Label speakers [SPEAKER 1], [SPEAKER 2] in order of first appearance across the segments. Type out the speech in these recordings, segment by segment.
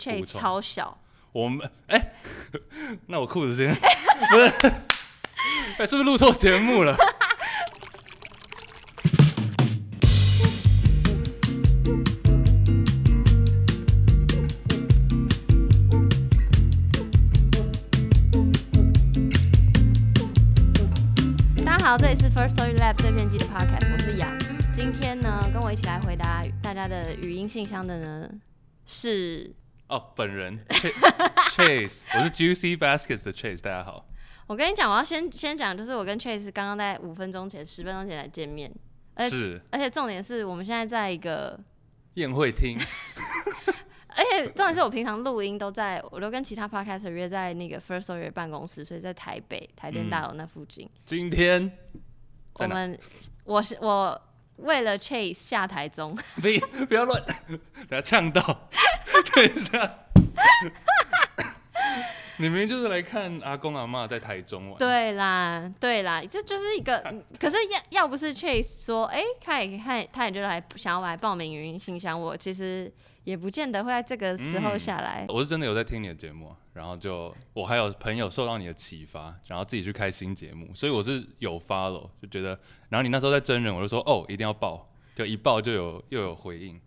[SPEAKER 1] Chase 超小，
[SPEAKER 2] 我们哎、那我裤子先不是，哎、是不是录错节目了？
[SPEAKER 1] 大家好，这里是 First Story Lab 碎片机的 Podcast，我是杨。今天呢，跟我一起来回答大家的语音信箱的呢是，
[SPEAKER 2] 哦，本人。Ch- Chase，我是 Juicy Baskets 的 Chase，大家好。
[SPEAKER 1] 我跟你讲，我要先先讲，就是我跟 Chase 刚刚在五分钟前、十分钟前才见面，而且
[SPEAKER 2] 是。
[SPEAKER 1] 而且重点是我们现在在一个，
[SPEAKER 2] 宴会厅，
[SPEAKER 1] 而且重点是我平常录音都在，我都跟其他 Podcaster 约在那个 First Story 办公室，所以在台北台电大楼那附近。
[SPEAKER 2] 今天
[SPEAKER 1] 我们我是我为了 Chase 下台中，
[SPEAKER 2] 不不要乱，等下呛到，等一下。你明明就是来看阿公阿妈在台中玩，
[SPEAKER 1] 对啦，对啦，这就是一个。可是要要不是 Chase 说，哎、他也他也他也就来想要来报名语音信箱，我其实也不见得会在这个时候
[SPEAKER 2] 嗯
[SPEAKER 1] 下来。
[SPEAKER 2] 我是真的有在听你的节目啊，然后就我还有朋友受到你的启发，然后自己去开新节目，所以我是有 follow，就觉得，然后你那时候在真人，我就说哦，一定要报，就一报就有又有回应。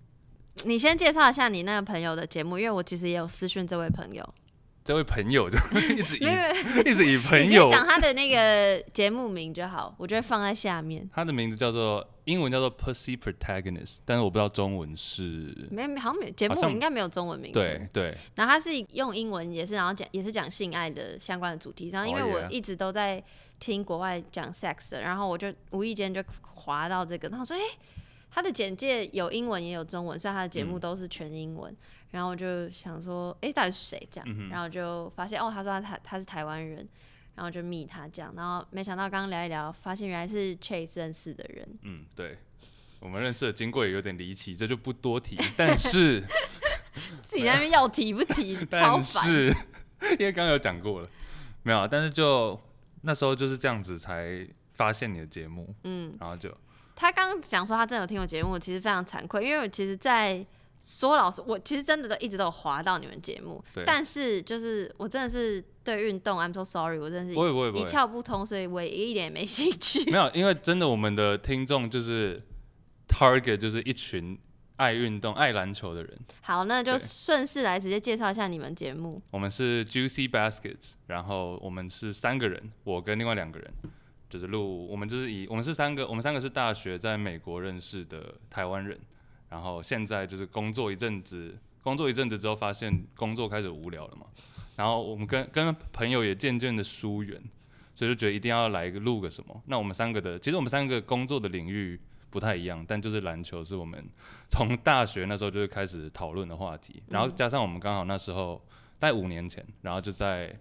[SPEAKER 1] 你先介绍一下你那个朋友的节目，因为我其实也有私讯这位朋友，
[SPEAKER 2] 这位朋友就 一直以 一直以朋友，
[SPEAKER 1] 讲他的那个节目名就好，我就会放在下面。
[SPEAKER 2] 他的名字叫做英文叫做 Pussy Protagonist，但是我不知道中文是，
[SPEAKER 1] 没好像没节目应该没有中文名字。
[SPEAKER 2] 对对，
[SPEAKER 1] 然后他是用英文也是，然后讲也是讲性爱的相关的主题。然后因为
[SPEAKER 2] Oh,
[SPEAKER 1] 我一直都在听国外讲 sex 的，然后我就无意间就滑到这个，然后说，哎、他的简介有英文也有中文，所以他的节目
[SPEAKER 2] 嗯
[SPEAKER 1] 都是全英文。然后我就想说，哎、到底是谁这样？
[SPEAKER 2] 嗯
[SPEAKER 1] 然后就发现，哦，他说他他他是台湾人，然后就密他这样，然后没想到刚刚聊一聊，发现原来是 Chase 认识的人。
[SPEAKER 2] 嗯对。我们认识的经过也有点离奇，这就不多提。但是，
[SPEAKER 1] 自己在那边要提不提，超
[SPEAKER 2] 但
[SPEAKER 1] 烦。
[SPEAKER 2] 是，因为刚刚有讲过了，没有啊。但是就那时候就是这样子才发现你的节目，
[SPEAKER 1] 嗯，
[SPEAKER 2] 然后就
[SPEAKER 1] 他刚刚讲说他真的有听我节目，其实非常惭愧，因为我其实，在说老实，我其实真的都一直都有滑到你们节目
[SPEAKER 2] 对，
[SPEAKER 1] 但是就是我真的是对运动，I'm so sorry，我真的是
[SPEAKER 2] 不会不会
[SPEAKER 1] 一，窍不通，所以我也一点也没兴趣。
[SPEAKER 2] 没有，因为真的我们的听众就是 target 就是一群爱运动、爱篮球的人。
[SPEAKER 1] 好，那就顺势来直接介绍一下你们节目。
[SPEAKER 2] 我们是 Juicy Baskets，然后我们是三个人，我跟另外两个人，就是录，我们就是以我们是三个，我们三个是大学在美国认识的台湾人，然后现在就是工作一阵子，工作一阵子之后发现工作开始无聊了嘛，然后我们跟跟朋友也渐渐的疏远，所以就觉得一定要来录个什么。那我们三个的，其实我们三个工作的领域不太一样，但就是篮球是我们从大学那时候就开始讨论的话题，然后加上我们刚好那时候大概五年前，然后就在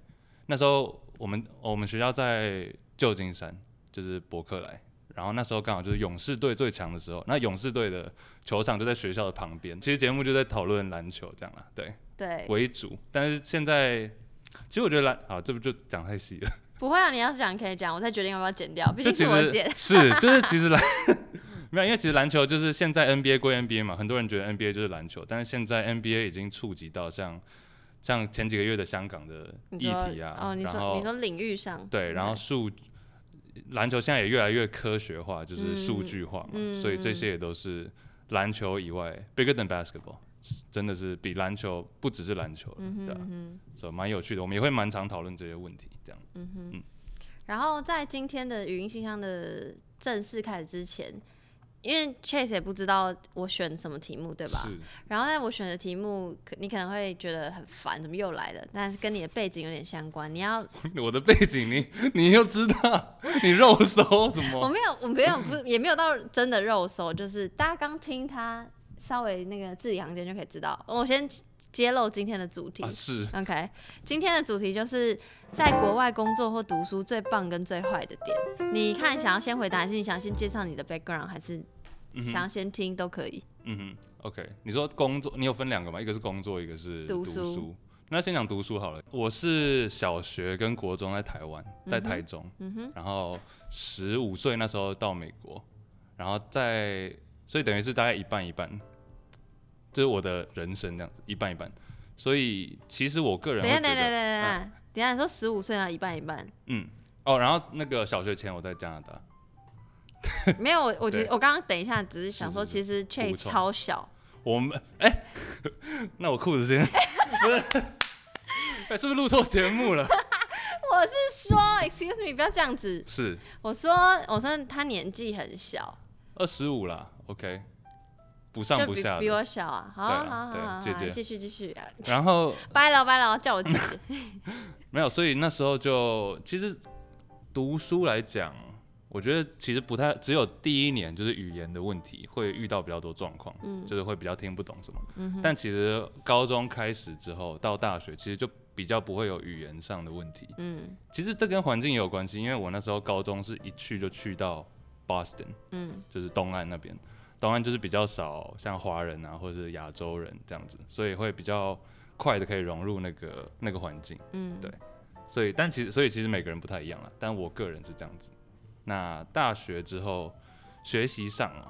[SPEAKER 2] 那时候我们我们学校在旧金山，就是伯克莱。然后那时候刚好就是勇士队最强的时候，那勇士队的球场就在学校的旁边。其实节目就在讨论篮球这样啦，对
[SPEAKER 1] 对，
[SPEAKER 2] 为主。但是现在，其实我觉得篮，啊，这不就讲太细了。
[SPEAKER 1] 不会啊，你要是讲可以讲，我再决定要不要剪掉，毕竟是我剪。
[SPEAKER 2] 是，就是其实篮 没有，因为其实篮球就是现在 NBA 归 NBA 嘛，很多人觉得 NBA 就是篮球，但是现在 NBA 已经触及到像像前几个月的香港的议题啊，
[SPEAKER 1] 哦，你说你说领域上
[SPEAKER 2] 对，然后数篮球现在也越来越科学化，就是数
[SPEAKER 1] 嗯
[SPEAKER 2] 据化嘛，所以这些也都是篮球以外 bigger than basketball，真的是比篮球不只是篮球了，
[SPEAKER 1] 嗯哼
[SPEAKER 2] 对啊
[SPEAKER 1] 嗯，
[SPEAKER 2] 所以蛮有趣的，我们也会蛮常讨论这些问题，这样。
[SPEAKER 1] 嗯哼
[SPEAKER 2] 嗯。
[SPEAKER 1] 然后在今天的语音信箱的正式开始之前，因为 Chase 也不知道我选什么题目，对吧？
[SPEAKER 2] 是，
[SPEAKER 1] 然后在我选的题目，可你可能会觉得很烦，怎么又来了？但是跟你的背景有点相关。你要，
[SPEAKER 2] 我的背景你你又知道，你肉搜什么？
[SPEAKER 1] 我没有，我没有，不是也没有到真的肉搜，就是大家刚听他稍微那个字里行间就可以知道。我先揭露今天的主题。
[SPEAKER 2] 啊，是
[SPEAKER 1] OK，今天的主题就是在国外工作或读书最棒跟最坏的点。你看，想要先回答，还是你想先介绍你的 background，还是
[SPEAKER 2] 嗯，
[SPEAKER 1] 想要先听都可以？
[SPEAKER 2] 嗯哼，OK。你说工作，你有分两个吗？一个是工作，一个是
[SPEAKER 1] 读
[SPEAKER 2] 读
[SPEAKER 1] 书
[SPEAKER 2] 那先讲读书好了。我是小学跟国中在台湾，在台中，
[SPEAKER 1] 嗯哼，
[SPEAKER 2] 然后十五岁那时候到美国，然后在，所以等于是大概一半一半，就是我的人生这样子，一半一半。所以其实我个人
[SPEAKER 1] 等下，等下，等，下，等下，等下，你说十五岁啊，一半一半，
[SPEAKER 2] 嗯，哦，然后那个小学前我在加拿大，
[SPEAKER 1] 没有，我我觉得我刚刚等一下只是想说，其实 Chase 超小，
[SPEAKER 2] 我们哎、那我裤子先不是，哎、是不是录错节目了？
[SPEAKER 1] 我是说，excuse me，不要这样子。
[SPEAKER 2] 是
[SPEAKER 1] 我说，我说他年纪很小，
[SPEAKER 2] 二十五啦，OK，不上
[SPEAKER 1] 就比比
[SPEAKER 2] 不下的。
[SPEAKER 1] 我小啊。好好好好，
[SPEAKER 2] 姐姐
[SPEAKER 1] 好继续继续啊。
[SPEAKER 2] 然后
[SPEAKER 1] 拜了拜了，叫我姐姐。
[SPEAKER 2] 没有，所以那时候就其实读书来讲，我觉得其实不太，只有第一年就是语言的问题会遇到比较多状况，
[SPEAKER 1] 嗯
[SPEAKER 2] 就是会比较听不懂什么。
[SPEAKER 1] 嗯，
[SPEAKER 2] 但其实高中开始之后到大学，其实就比较不会有语言上的问题。
[SPEAKER 1] 嗯
[SPEAKER 2] 其实这跟环境也有关系，因为我那时候高中是一去就去到 Boston，
[SPEAKER 1] 嗯
[SPEAKER 2] 就是东岸那边，东岸就是比较少像华人啊或者是亚洲人这样子，所以会比较快的可以融入那个那个环境。
[SPEAKER 1] 嗯，
[SPEAKER 2] 对所以，但其实，所以其实每个人不太一样了。但我个人是这样子。那大学之后，学习上哦，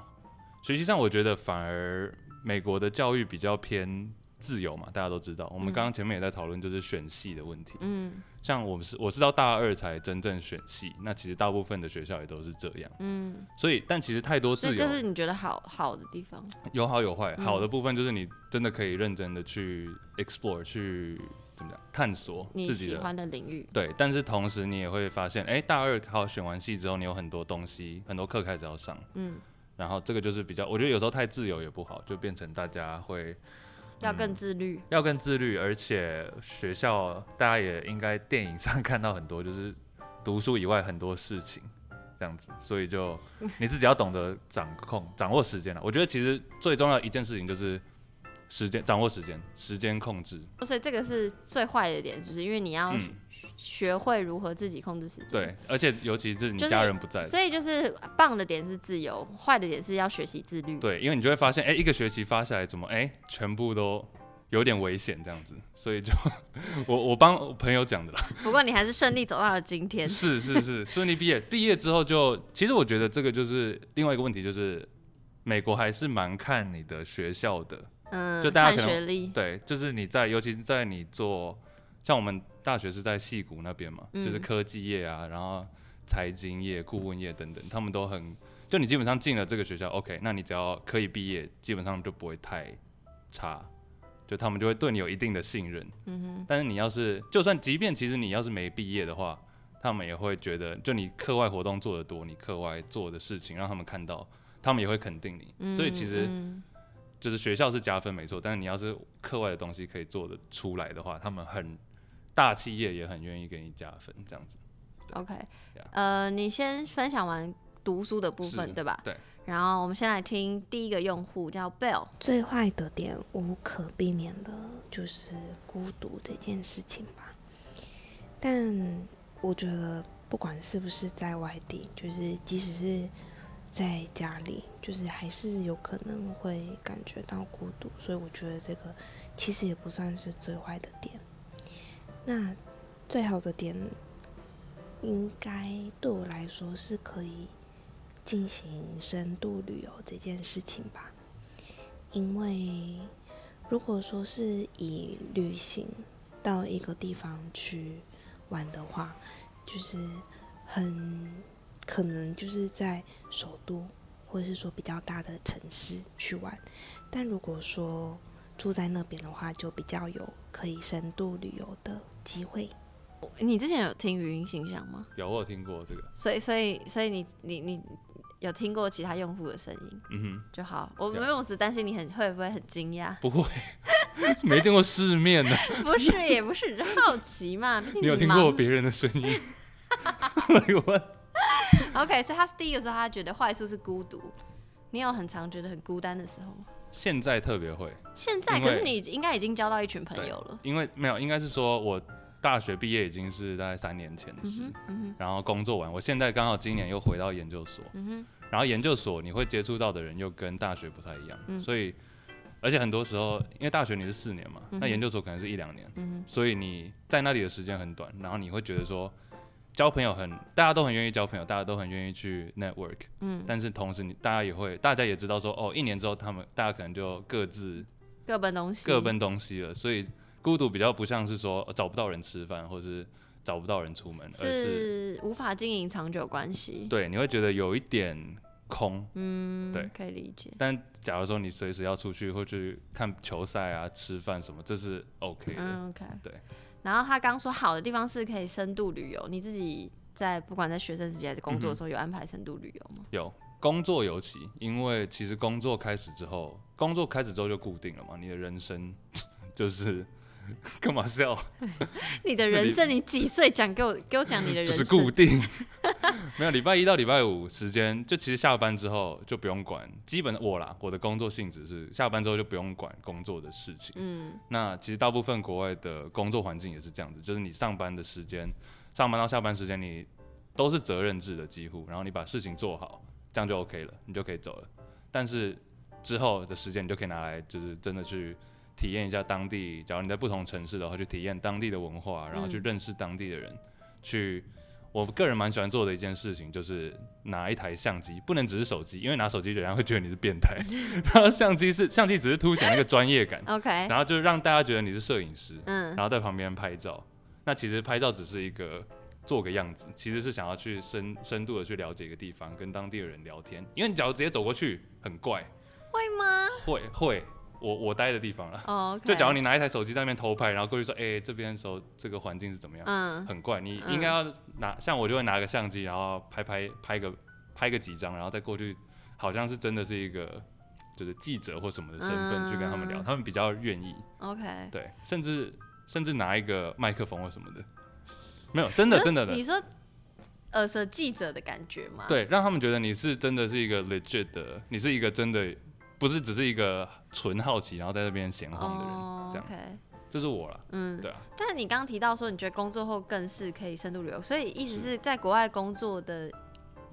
[SPEAKER 2] 学习上我觉得反而美国的教育比较偏自由嘛，大家都知道。我们
[SPEAKER 1] 嗯
[SPEAKER 2] 刚刚前面也在讨论就是选系的问题。
[SPEAKER 1] 嗯
[SPEAKER 2] 像我们是我是到大二才真正选系，那其实大部分的学校也都是这样。
[SPEAKER 1] 嗯，
[SPEAKER 2] 所以，但其实太多自由
[SPEAKER 1] 这是你觉得好好的地方。
[SPEAKER 2] 有好有坏。
[SPEAKER 1] 嗯
[SPEAKER 2] 好的部分就是你真的可以认真的去 explore，去怎么讲探索
[SPEAKER 1] 你
[SPEAKER 2] 自己的
[SPEAKER 1] 喜欢的领域，
[SPEAKER 2] 对，但是同时你也会发现，哎、大二考选完系之后，你有很多东西，很多课开始要上，
[SPEAKER 1] 嗯，
[SPEAKER 2] 然后这个就是比较，我觉得有时候太自由也不好，就变成大家会
[SPEAKER 1] 要更自律。
[SPEAKER 2] 要更自律，而且学校大家也应该电影上看到很多，就是读书以外很多事情这样子，所以就 你自己要懂得掌控、掌握时间了。我觉得其实最重要的一件事情就是时间，掌握时间，时间控制。
[SPEAKER 1] 所以这个是最坏的点，就是因为你要
[SPEAKER 2] 嗯，
[SPEAKER 1] 学会如何自己控制时间。
[SPEAKER 2] 对，而且尤其是你家人不在的
[SPEAKER 1] 所以就是棒的点是自由，坏的点是要学习自律。
[SPEAKER 2] 对，因为你就会发现，哎、一个学期发下来，怎么哎、全部都有点危险这样子，所以就 我我帮我朋友讲的啦，
[SPEAKER 1] 不过你还是顺利走到了今天。
[SPEAKER 2] 是是是，顺利毕业，毕业之后就，其实我觉得这个就是另外一个问题，就是美国还是蛮看你的学校的，
[SPEAKER 1] 嗯，
[SPEAKER 2] 就大家可能。对，就是你在，尤其是在你做，像我们大学是在戏谷那边嘛，就是
[SPEAKER 1] 嗯
[SPEAKER 2] 科技业啊，然后财经业、顾问业等等，他们都很，就你基本上进了这个学校，OK，那你只要可以毕业，基本上就不会太差，就他们就会对你有一定的信任。
[SPEAKER 1] 嗯哼，
[SPEAKER 2] 但是你要是，就算即便其实你要是没毕业的话，他们也会觉得，就你课外活动做得多，你课外做的事情让他们看到，他们也会肯定你。
[SPEAKER 1] 嗯
[SPEAKER 2] 所以其实
[SPEAKER 1] 嗯
[SPEAKER 2] 就是学校是加分没错，但是你要是课外的东西可以做得出来的话，他们很大企业也很愿意给你加分，这样子。OK，Yeah
[SPEAKER 1] 呃，你先分享完读书的部分，对吧？
[SPEAKER 2] 对。
[SPEAKER 1] 然后我们先来听第一个用户叫 Bell，
[SPEAKER 3] 最坏的点无可避免的就是孤独这件事情吧。但我觉得，不管是不是在外地，就是即使是在家里，就是还是有可能会感觉到孤独。所以我觉得这个其实也不算是最坏的点。那最好的点，应该对我来说是可以进行深度旅游这件事情吧。因为如果说是以旅行到一个地方去玩的话，就是很可能就是在首都或者是说比较大的城市去玩。但如果说住在那边的话，就比较有可以深度旅游的机会。
[SPEAKER 1] 你之前有听语音信箱吗？
[SPEAKER 2] 有我有听过这个，
[SPEAKER 1] 所以，所以，所以你你你有听过其他用户的声音
[SPEAKER 2] 嗯
[SPEAKER 1] 就好。我
[SPEAKER 2] 有
[SPEAKER 1] 没有，我只担心你很会不会很惊讶，，
[SPEAKER 2] 不会，没见过世面的，
[SPEAKER 1] 不是也不是，就好奇嘛。毕竟
[SPEAKER 2] 你有听过别人的声音？来问
[SPEAKER 1] OK，所以他第一个说他觉得坏处是孤独。你有很常觉得很孤单的时候吗？
[SPEAKER 2] 现在特别会，
[SPEAKER 1] 现在，可是你应该已经交到一群朋友了。
[SPEAKER 2] 因为没有，应该是说我大学毕业已经是大概三年前的事，
[SPEAKER 1] 嗯，嗯，
[SPEAKER 2] 然后工作完，我现在刚好今年又回到研究所，然后研究所你会接触到的人又跟大学不太一样，
[SPEAKER 1] 嗯。
[SPEAKER 2] 所以而且很多时候，因为大学你是四年嘛，
[SPEAKER 1] 嗯
[SPEAKER 2] 那研究所可能是一两年，
[SPEAKER 1] 嗯，
[SPEAKER 2] 所以你在那里的时间很短，然后你会觉得说交朋友很，大家都很愿意交朋友，大家都很愿意去 network，
[SPEAKER 1] 嗯，
[SPEAKER 2] 但是同时你大家也会，大家也知道说哦，一年之后他们大家可能就各自
[SPEAKER 1] 各奔东西，
[SPEAKER 2] 各奔东西了，所以孤独比较不像是说呃找不到人吃饭，或是找不到人出门，而是
[SPEAKER 1] 是无法经营长久关系。
[SPEAKER 2] 对你会觉得有一点空。
[SPEAKER 1] 嗯，
[SPEAKER 2] 对
[SPEAKER 1] 可以理解。
[SPEAKER 2] 但假如说你随时要出去或去看球赛啊、吃饭什么，这是 OK 的。
[SPEAKER 1] 嗯，OK。
[SPEAKER 2] 对。
[SPEAKER 1] 然后他刚说好的地方是可以深度旅游，你自己在不管在学生时期还是工作的时候，有安排深度旅游吗？
[SPEAKER 2] 有工作尤其，因为其实工作开始之后，工作开始之后就固定了嘛，你的人生 就是 干嘛笑？
[SPEAKER 1] 你的人生，你几岁讲给我，给我讲你的人生。
[SPEAKER 2] 就是固定，没有礼拜一到礼拜五时间，就其实下班之后就不用管，基本我啦，我的工作性质是下班之后就不用管工作的事情。
[SPEAKER 1] 嗯
[SPEAKER 2] 那其实大部分国外的工作环境也是这样子，就是你上班的时间，上班到下班时间你都是责任制的几乎，然后你把事情做好，这样就 OK 了，你就可以走了。但是之后的时间你就可以拿来，就是真的去体验一下当地，假如你在不同城市的话，去体验当地的文化，然后去
[SPEAKER 1] 嗯
[SPEAKER 2] 认识当地的人，去。我个人蛮喜欢做的一件事情，就是拿一台相机，不能只是手机，因为拿手机人家会觉得你是变态。然后相机是相机，只是凸显那个专业感，，
[SPEAKER 1] OK，
[SPEAKER 2] 然后就让大家觉得你是摄影师，
[SPEAKER 1] 嗯
[SPEAKER 2] 然后在旁边拍照。那其实拍照只是一个做个样子，其实是想要去深深度的去了解一个地方，跟当地的人聊天。因为你假如直接走过去，很怪，
[SPEAKER 1] 会吗？
[SPEAKER 2] 会会，我我待的地方了。
[SPEAKER 1] 哦
[SPEAKER 2] 就假如你拿一台手机在那边偷拍，然后过去说，哎、这边的时候这个环境是怎么样，
[SPEAKER 1] 嗯
[SPEAKER 2] 很怪。你
[SPEAKER 1] 嗯
[SPEAKER 2] 应该要拿，像我就会拿个相机，然后拍拍拍个拍个几张，然后再过去，好像是真的是一个就是记者或什么的身份去跟他们聊，
[SPEAKER 1] 嗯
[SPEAKER 2] 他们比较愿意。
[SPEAKER 1] ，OK，
[SPEAKER 2] 对，甚至甚至拿一个麦克风或什么的，没有，真的真的的
[SPEAKER 1] 你，说耳蛇记者的感觉吗？，
[SPEAKER 2] 对，让他们觉得你是真的是一个 legit 的，你是一个真的不是只是一个纯好奇，然后在这边闲晃的人，
[SPEAKER 1] 哦
[SPEAKER 2] 这样。这是我了，
[SPEAKER 1] 嗯，
[SPEAKER 2] 对啊，
[SPEAKER 1] 但是你刚刚提到说，你觉得工作后更是可以深度旅游，所以意思是在国外工作的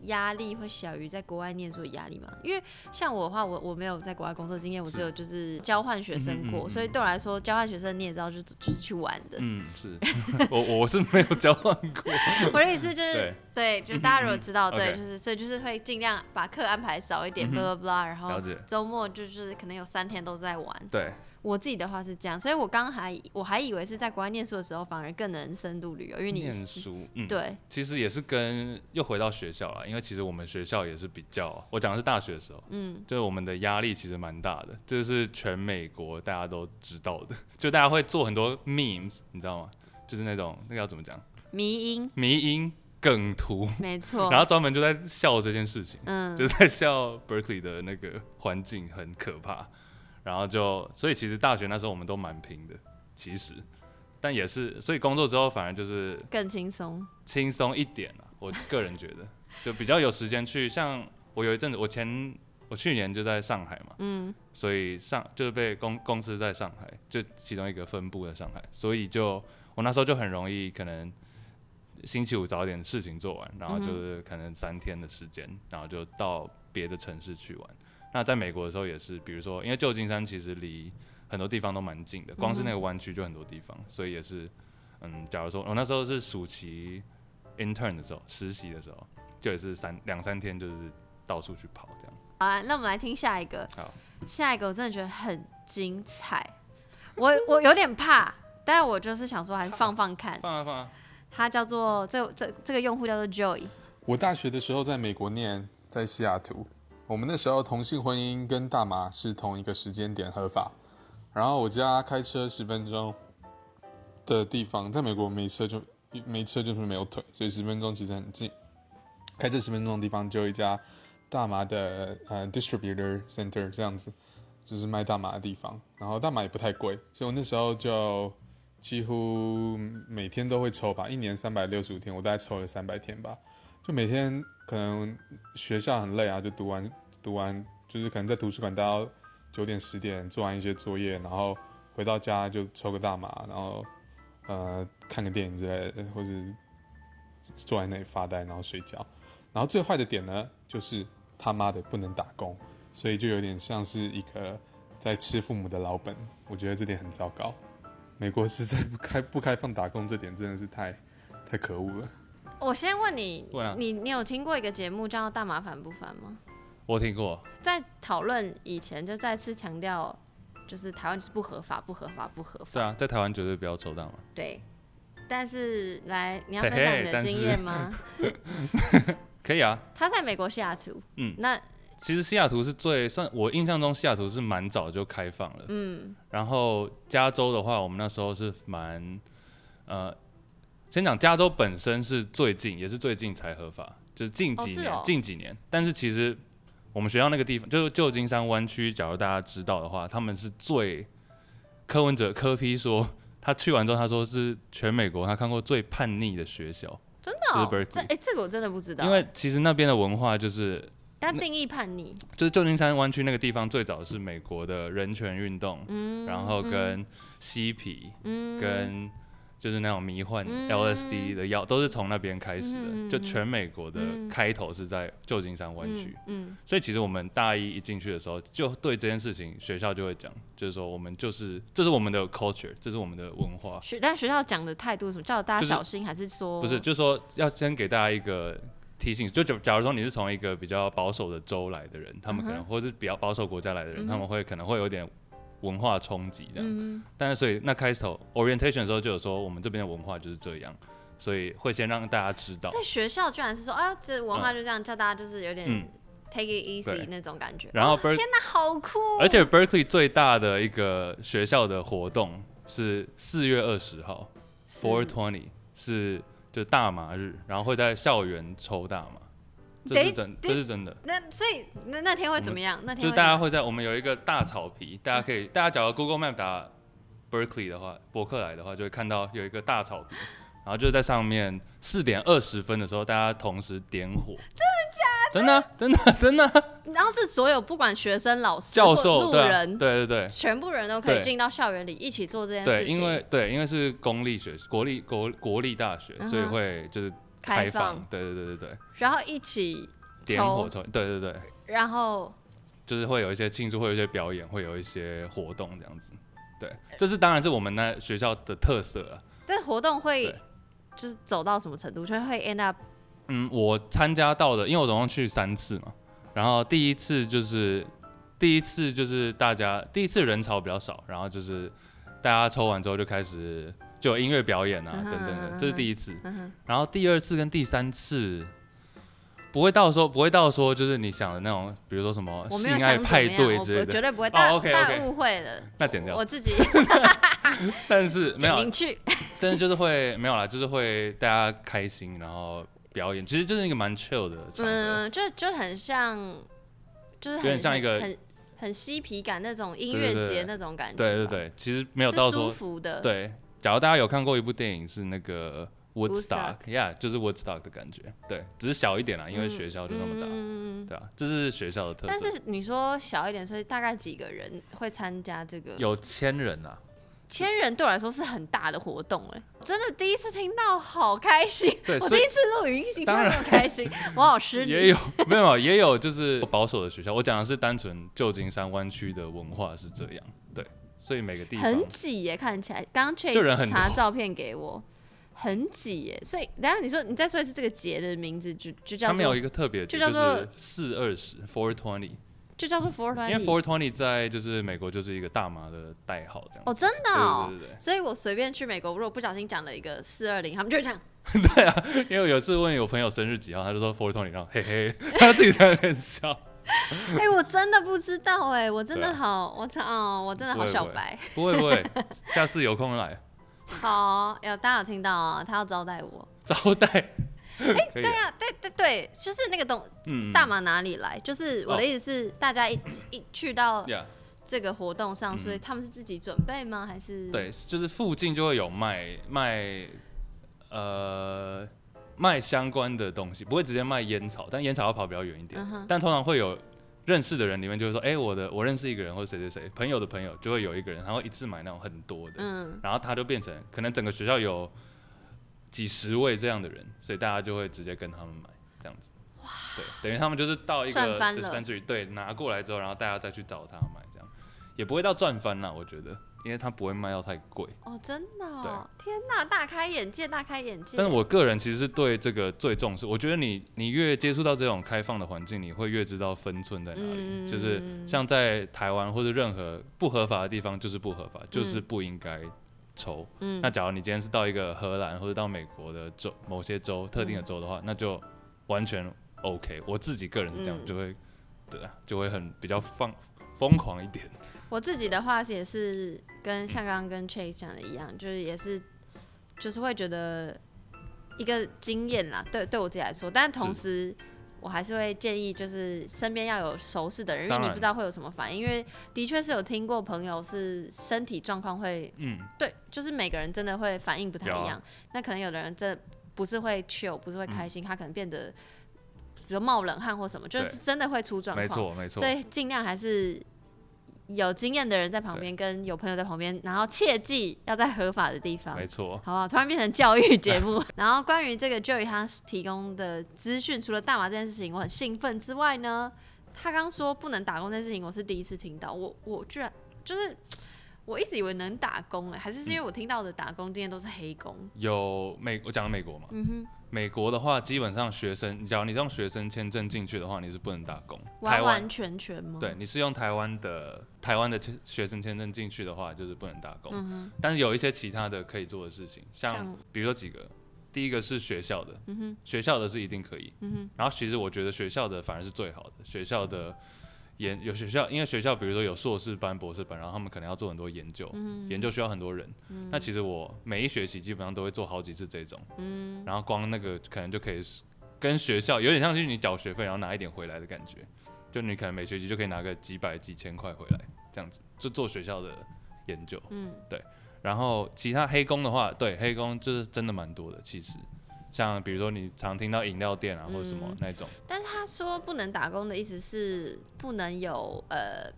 [SPEAKER 1] 压力会小于在国外念书的压力吗？因为像我的话，我我没有在国外工作经验，我只有就是交换学生过，
[SPEAKER 2] 嗯哼嗯
[SPEAKER 1] 所以对我来说，交换学生你也知道，就是就是去玩的。
[SPEAKER 2] 嗯，是。我我是没有交换过，
[SPEAKER 1] 我的意思就是
[SPEAKER 2] 对，
[SPEAKER 1] 对，就是大家如果知道，
[SPEAKER 2] 嗯
[SPEAKER 1] 对，就是所以就是会尽量把课安排少一点 blah blah，然后，周末就是可能有三天都在玩。
[SPEAKER 2] 对，
[SPEAKER 1] 我自己的话是这样，所以我刚还我还以为是在国外念书的时候反而更能深度旅游，因为你
[SPEAKER 2] 念
[SPEAKER 1] 是
[SPEAKER 2] 书，嗯，
[SPEAKER 1] 对，
[SPEAKER 2] 其实也是跟又回到学校了，因为其实我们学校也是比较，我讲的是大学的时候，
[SPEAKER 1] 嗯。
[SPEAKER 2] 就是我们的压力其实蛮大的，这是全美国大家都知道的，就大家会做很多 memes，你知道吗？就是那种那个要怎么讲，
[SPEAKER 1] 迷音，
[SPEAKER 2] 迷音梗图，
[SPEAKER 1] 没错。
[SPEAKER 2] 然后专门就在笑这件事情，
[SPEAKER 1] 嗯，
[SPEAKER 2] 就是在笑 Berkeley 的那个环境很可怕，然后就所以其实大学那时候我们都蛮拼的，其实，但也是所以工作之后反而就是
[SPEAKER 1] 更轻松。
[SPEAKER 2] 轻松一点了，我个人觉得就比较有时间去，像我有一阵子，我前我去年就在上海嘛，
[SPEAKER 1] 嗯
[SPEAKER 2] 所以上就是被公公司在上海，就其中一个分部在上海，所以就我那时候就很容易可能星期五早点事情做完，然后就是可能三天的时间，然后就到别的城市去玩。那在美国的时候也是，比如说因为旧金山其实离很多地方都蛮近的，光是那个湾区就很多地方，所以也是嗯，假如说我那时候是暑期 intern 的时候，实习的时候，就也是三两三天就是到处去跑这样。
[SPEAKER 1] 好啊，那我们来听下一个。
[SPEAKER 2] 好，
[SPEAKER 1] 下一个我真的觉得很精彩，我我有点怕，但是我就是想说还是放放看。
[SPEAKER 2] 放啊放啊，
[SPEAKER 1] 它叫做这这这个用户叫做 Joy，
[SPEAKER 4] 我大学的时候在美国念，在西雅图。我们那时候同性婚姻跟大麻是同一个时间点合法，然后我家开车十分钟的地方，在美国没车就没车就是没有腿，所以十分钟其实很近。开车十分钟的地方就有一家大麻的呃 distributor center 这样子，就是卖大麻的地方。然后大麻也不太贵，所以我那时候就几乎每天都会抽吧，一年三百六十五天，我大概抽了三百天吧。就每天可能学校很累啊，就读完读完，就是可能在图书馆待到九点十点，做完一些作业，然后回到家就抽个大麻，然后呃看个电影之类的，或者坐在那里发呆，然后睡觉。然后最坏的点呢，就是他妈的不能打工，所以就有点像是一个在吃父母的老本。我觉得这点很糟糕。美国实在不开不开放打工，这点真的是太太可恶了。
[SPEAKER 1] 我先问你，
[SPEAKER 2] 问啊。
[SPEAKER 1] 你你有听过一个节目叫《大麻烦不烦》吗？
[SPEAKER 2] 我听过，
[SPEAKER 1] 在讨论以前，就再次强调就是台湾就是不合法，不合法，不合法。
[SPEAKER 2] 对啊，在台湾绝对不要抽大麻。
[SPEAKER 1] 对，但是来，你要分享你的经验吗？
[SPEAKER 2] 可以啊，
[SPEAKER 1] 他在美国西雅图，
[SPEAKER 2] 嗯。
[SPEAKER 1] 那
[SPEAKER 2] 其实西雅图是最算我印象中西雅图是蛮早就开放了，
[SPEAKER 1] 嗯。
[SPEAKER 2] 然后加州的话，我们那时候是蛮呃，先讲加州本身是最近也是最近才合法，就是近几年、
[SPEAKER 1] 哦。哦
[SPEAKER 2] 近几年，但是其实我们学校那个地方就是旧金山湾区，假如大家知道的话，他们是最柯文哲柯批说他去完之后，他说是全美国他看过最叛逆的学校，
[SPEAKER 1] 真的、哦
[SPEAKER 2] 就是，
[SPEAKER 1] 这哎、这个我真的不知道，
[SPEAKER 2] 因为其实那边的文化就是
[SPEAKER 1] 但定义叛逆，
[SPEAKER 2] 就是旧金山湾区那个地方最早是美国的人权运动，
[SPEAKER 1] 嗯，
[SPEAKER 2] 然后跟嬉皮、
[SPEAKER 1] 嗯。
[SPEAKER 2] 跟就是那种迷幻
[SPEAKER 1] 嗯。
[SPEAKER 2] LSD 的药，都是从那边开始的。
[SPEAKER 1] 嗯
[SPEAKER 2] 就全美国的
[SPEAKER 1] 嗯
[SPEAKER 2] 开头是在旧金山湾区，
[SPEAKER 1] 嗯
[SPEAKER 2] 所以其实我们大一一进去的时候，就对这件事情学校就会讲，就是说我们就是这是我们的 culture，这是我们的文化。
[SPEAKER 1] 嗯，，学但学校讲的态度是什么？叫大家
[SPEAKER 2] 就是
[SPEAKER 1] 小心，还是说
[SPEAKER 2] 不是，就是说要先给大家一个提醒，就假假如说你是从一个比较保守的州来的人，他们可能、
[SPEAKER 1] 嗯
[SPEAKER 2] 或者是比较保守国家来的人，
[SPEAKER 1] 嗯
[SPEAKER 2] 他们会可能会有点文化冲击这样。
[SPEAKER 1] 嗯
[SPEAKER 2] 但是所以那开头 orientation 的时候就有说，我们这边的文化就是这样，所以会先让大家知道
[SPEAKER 1] 所。以学校居然是说，哎、这文化就这样，叫大家就是有点
[SPEAKER 2] 嗯
[SPEAKER 1] take it easy 那种感觉。
[SPEAKER 2] 然后 Ber
[SPEAKER 1] 那好酷哦、
[SPEAKER 2] 而且 Berkeley 最大的一个学校的活动是四月二十号，Four Twenty 是就大麻日，然后会在校园抽大麻，这是真，这是真的。
[SPEAKER 1] 那所以那那天会怎么样？那天
[SPEAKER 2] 就是大家会在我们有一个大草皮，大家可以，大家假如 Google Map 打 Berkeley 的话，伯克莱的话，就会看到有一个大草皮，然后就在上面四点二十分的时候，大家同时点火，真的假的？真的啊真的真的啊
[SPEAKER 1] 然后是所有不管学生、老师、
[SPEAKER 2] 教授路
[SPEAKER 1] 人，
[SPEAKER 2] 对对对
[SPEAKER 1] 全部人都可以
[SPEAKER 2] 对
[SPEAKER 1] 进到校园里一起做这件事
[SPEAKER 2] 对，
[SPEAKER 1] 情。
[SPEAKER 2] 因为对，因为是公立学国立国国立大学，所以会就是
[SPEAKER 1] 开
[SPEAKER 2] 放。
[SPEAKER 1] 放，
[SPEAKER 2] 对对对对。对，
[SPEAKER 1] 然后一起，
[SPEAKER 2] 点火抽，对对对，
[SPEAKER 1] 然后
[SPEAKER 2] 就是会有一些庆祝，会有一些表演，会有一些活动这样子。对，这是当然是我们那学校的特色了。
[SPEAKER 1] 这活动会就是走到什么程度，就会 end up
[SPEAKER 2] 嗯，我参加到的，因为我总共去三次嘛，然后第一次就是第一次就是大家第一次人潮比较少，然后就是大家抽完之后就开始就有音乐表演啊等等的，这是第一次。然后第二次跟第三次不会到说不会到说就是你想的那种，比如说什么性爱派对之类的，
[SPEAKER 1] 对不会大、
[SPEAKER 2] 哦，OK，OK
[SPEAKER 1] 大误会了，
[SPEAKER 2] 那剪掉
[SPEAKER 1] 我。自己
[SPEAKER 2] 但是 没有。但是就是会没有啦，就是会大家开心，然后表演，其实就是一个蛮 chill 的。
[SPEAKER 1] 嗯，就就很像，就是很
[SPEAKER 2] 有点像一个
[SPEAKER 1] 很很很嬉皮感那种音乐节那种感觉。
[SPEAKER 2] 对对对，其实没有到说
[SPEAKER 1] 服的。，
[SPEAKER 2] 对。假如大家有看过一部电影是那个
[SPEAKER 1] Woodstock
[SPEAKER 2] Woodstock，yeah，就是 Woodstock 的感觉，对，只是小一点啦，因为
[SPEAKER 1] 嗯
[SPEAKER 2] 学校就那么大，
[SPEAKER 1] 嗯
[SPEAKER 2] 对啊，这是学校的特色。
[SPEAKER 1] 但是你说小一点，所以大概几个人会参加这个？
[SPEAKER 2] 有千人啊，
[SPEAKER 1] 千人对我来说是很大的活动哎，真的第一次听到，好开心！我第一次录语音形象那么开心，我好失礼。
[SPEAKER 2] 也有没有也有就是保守的学校，我讲的是单纯旧金山湾区的文化是这样，对，所以每个地方
[SPEAKER 1] 很挤耶，看起来。刚刚
[SPEAKER 2] 就人
[SPEAKER 1] Chase 查照片给我，很挤耶。所以等一下你说你再说一次这个节的名字，就就叫
[SPEAKER 2] 他们有一个特别，
[SPEAKER 1] 就叫做
[SPEAKER 2] 四二十 Four Twenty，
[SPEAKER 1] 就叫做 Four Twenty。
[SPEAKER 2] 因为 Four Twenty 在就是美国就是一个大麻的代号这样。
[SPEAKER 1] 哦，真的哦。
[SPEAKER 2] 对对对
[SPEAKER 1] 所以我随便去美国，如果不小心讲了一个四二零，他们就会讲
[SPEAKER 2] 对 对啊，因为有一次问有朋友生日几号，他就说 Four Twenty，然后嘿嘿，他自己在那边笑。
[SPEAKER 1] 哎、我真的不知道哎、我真的好，我操、哦，我真的好小白。
[SPEAKER 2] 不会不会，下次有空来
[SPEAKER 1] 好，有大家有听到啊？他要招待我。
[SPEAKER 2] 招待。哎，
[SPEAKER 1] 对啊，对对对，就是那个东
[SPEAKER 2] 嗯
[SPEAKER 1] 大马哪里来？就是我的
[SPEAKER 2] 哦
[SPEAKER 1] 意思是，大家一一去到，这个活动上，
[SPEAKER 2] 嗯
[SPEAKER 1] 所以他们是自己准备吗？还是？
[SPEAKER 2] 对，就是附近就会有卖卖呃卖相关的东西，不会直接卖烟草，但烟草要跑比较远一点。但通常会有认识的人里面就会说，哎、我的我认识一个人，或者谁谁谁朋友的朋友，就会有一个人，然后一次买那种很多的，
[SPEAKER 1] 嗯，
[SPEAKER 2] 然后他就变成可能整个学校有几十位这样的人，所以大家就会直接跟他们买这样子。对，等于他们就是到一个对，拿过来之后，然后大家再去找他买，这样也不会到赚翻了，我觉得。因为它不会卖到太贵。
[SPEAKER 1] 哦，真的、哦，天哪，大开眼界，大开眼界。
[SPEAKER 2] 但是我个人其实是对这个最重视，我觉得你你越接触到这种开放的环境，你会越知道分寸在哪里。
[SPEAKER 1] 嗯
[SPEAKER 2] 就是像在台湾或者任何不合法的地方，就是不合法，就是不应该抽。
[SPEAKER 1] 嗯
[SPEAKER 2] 那假如你今天是到一个荷兰或者到美国的州某些州特定的州的话，那就完全 OK。我自己个人是这样，
[SPEAKER 1] 嗯
[SPEAKER 2] 就会对啊，就会很比较放疯狂一点。
[SPEAKER 1] 我自己的话也是跟像刚刚跟 Chase 讲的一样，就是也是就是会觉得一个经验啦，对对我自己来说，但同时我还是会建议就是身边要有熟识的人，因为你不知道会有什么反应，因为的确是有听过朋友是身体状况会
[SPEAKER 2] 嗯，
[SPEAKER 1] 对，就是每个人真的会反应不太一样，那可能有的人这不是会 chill，不是会开心，他可能变得比如冒冷汗或什么，就是真的会出状况，
[SPEAKER 2] 没错没。错。
[SPEAKER 1] 所。以尽量还是有经验的人在旁边，跟有朋友在旁边，然后切记要在合法的地方。
[SPEAKER 2] 没错，
[SPEAKER 1] 好不好？突然变成教育节目。然后关于这个 Joey 他提供的资讯，除了大麻这件事情我很兴奋之外呢，他刚说不能打工这件事情，我是第一次听到。我我居然就是我一直以为能打工哎、还是是因为我听到的打工经验都是黑工。
[SPEAKER 2] 有美，我讲的美国嘛，
[SPEAKER 1] 嗯哼，
[SPEAKER 2] 美国的话，基本上学生，假如你是用学生签证进去的话，你是不能打工。
[SPEAKER 1] 完完全全吗？
[SPEAKER 2] 对，，你是用台湾的台湾的签学生签证进去的话，就是不能打工。
[SPEAKER 1] 嗯哼，
[SPEAKER 2] 但是有一些其他的可以做的事情，像
[SPEAKER 1] 像
[SPEAKER 2] 比如说几个，第一个是学校的，
[SPEAKER 1] 嗯哼，
[SPEAKER 2] 学校的是一定可以。
[SPEAKER 1] 嗯哼，
[SPEAKER 2] 然后其实我觉得学校的反而是最好的，学校的研有学校，因为学校比如说有硕士班、博士班，然后他们可能要做很多研究，
[SPEAKER 1] 嗯
[SPEAKER 2] 研究需要很多人。那其实我每一学期基本上都会做好几次这种，
[SPEAKER 1] 嗯
[SPEAKER 2] 然后光那个可能就可以跟学校有点像是你缴学费然后拿一点回来的感觉，就你可能每学期就可以拿个几百几千块回来，这样子就做学校的研究。
[SPEAKER 1] 嗯对
[SPEAKER 2] 然后其他黑工的话，对黑工就是真的蛮多的，其实。像比如说你常听到饮料店啊，或者什么
[SPEAKER 1] 嗯
[SPEAKER 2] 那种
[SPEAKER 1] 但是他说不能打工的意思是不能有呃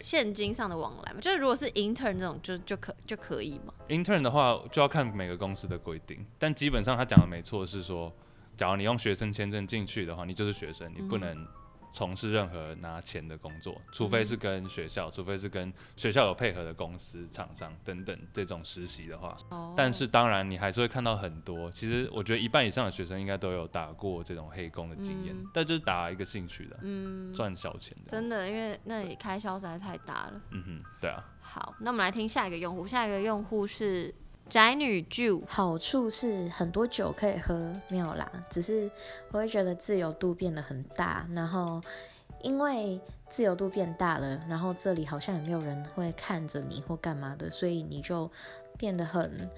[SPEAKER 1] 现金上的往来嘛？就是如果是 intern 这种就就可就可以嘛
[SPEAKER 2] ？intern 的话，就要看每个公司的规定，但基本上他讲的没错，是说，假如你用学生签证进去的话，你就是学生，你不能从事任何拿钱的工作，除非是跟学校，除非是跟学校有配合的公司、厂商等等这种实习的话。
[SPEAKER 1] 哦，
[SPEAKER 2] 但是当然，你还是会看到很多，其实我觉得一半以上的学生应该都有打过这种黑工的经验，
[SPEAKER 1] 嗯
[SPEAKER 2] 但就是打一个兴趣的，
[SPEAKER 1] 嗯，
[SPEAKER 2] 赚小钱的。
[SPEAKER 1] 真的，因为那里开销实在太大了。
[SPEAKER 2] 嗯哼，对啊，
[SPEAKER 1] 好，那我们来听下一个用户，下一个用户是宅女 Ju，
[SPEAKER 5] 好处是很多酒可以喝，没有啦，只是我会觉得自由度变得很大，然后因为自由度变大了，然后这里好像也没有人会看着你或干嘛的，所以你就变得很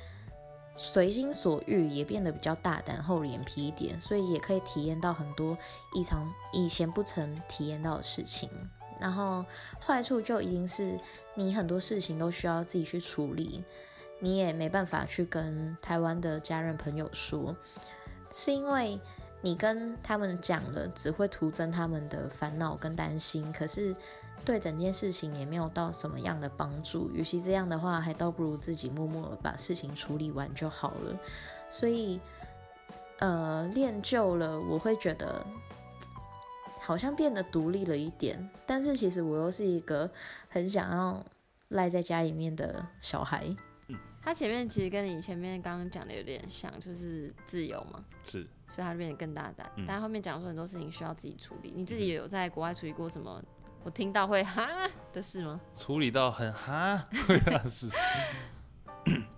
[SPEAKER 5] 随心所欲，也变得比较大胆厚脸皮一点，所以也可以体验到很多异常以前不曾体验到的事情。然后坏处就一定是你很多事情都需要自己去处理，你也没办法去跟台湾的家人朋友说，是因为你跟他们讲了，只会徒增他们的烦恼跟担心，可是对整件事情也没有到什么样的帮助。与其这样的话，还倒不如自己默默把事情处理完就好了。所以，呃，练就了，我会觉得。好像变得独立了一点，但是其实我又是一个很想要赖在家里面的小孩，
[SPEAKER 1] 他前面其实跟你前面刚刚讲的有点像，就是自由嘛，
[SPEAKER 2] 是
[SPEAKER 1] 所以他就变得更大胆。
[SPEAKER 2] 嗯
[SPEAKER 1] 但后面讲说很多事情需要自己处理，你自己有在国外处理过什么？我听到会哈的事吗？
[SPEAKER 2] 处理到很哈，会啊是，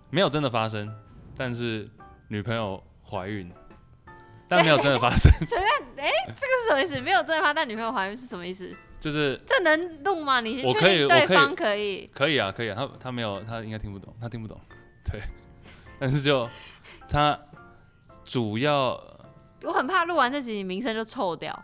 [SPEAKER 2] 没有真的发生，但是女朋友怀孕，但没有真的发生，
[SPEAKER 1] 这个是什么意思？没有真的发，但女朋友怀孕是什么意思？
[SPEAKER 2] 就是
[SPEAKER 1] 这能录吗？你是确
[SPEAKER 2] 我可以
[SPEAKER 1] 定对
[SPEAKER 2] 我可以
[SPEAKER 1] 方可以？
[SPEAKER 2] 可以啊，可以啊，他他没有，他应该听不懂，他听不懂，对，但是就他主要
[SPEAKER 1] 我很怕录完这集你名声就臭掉。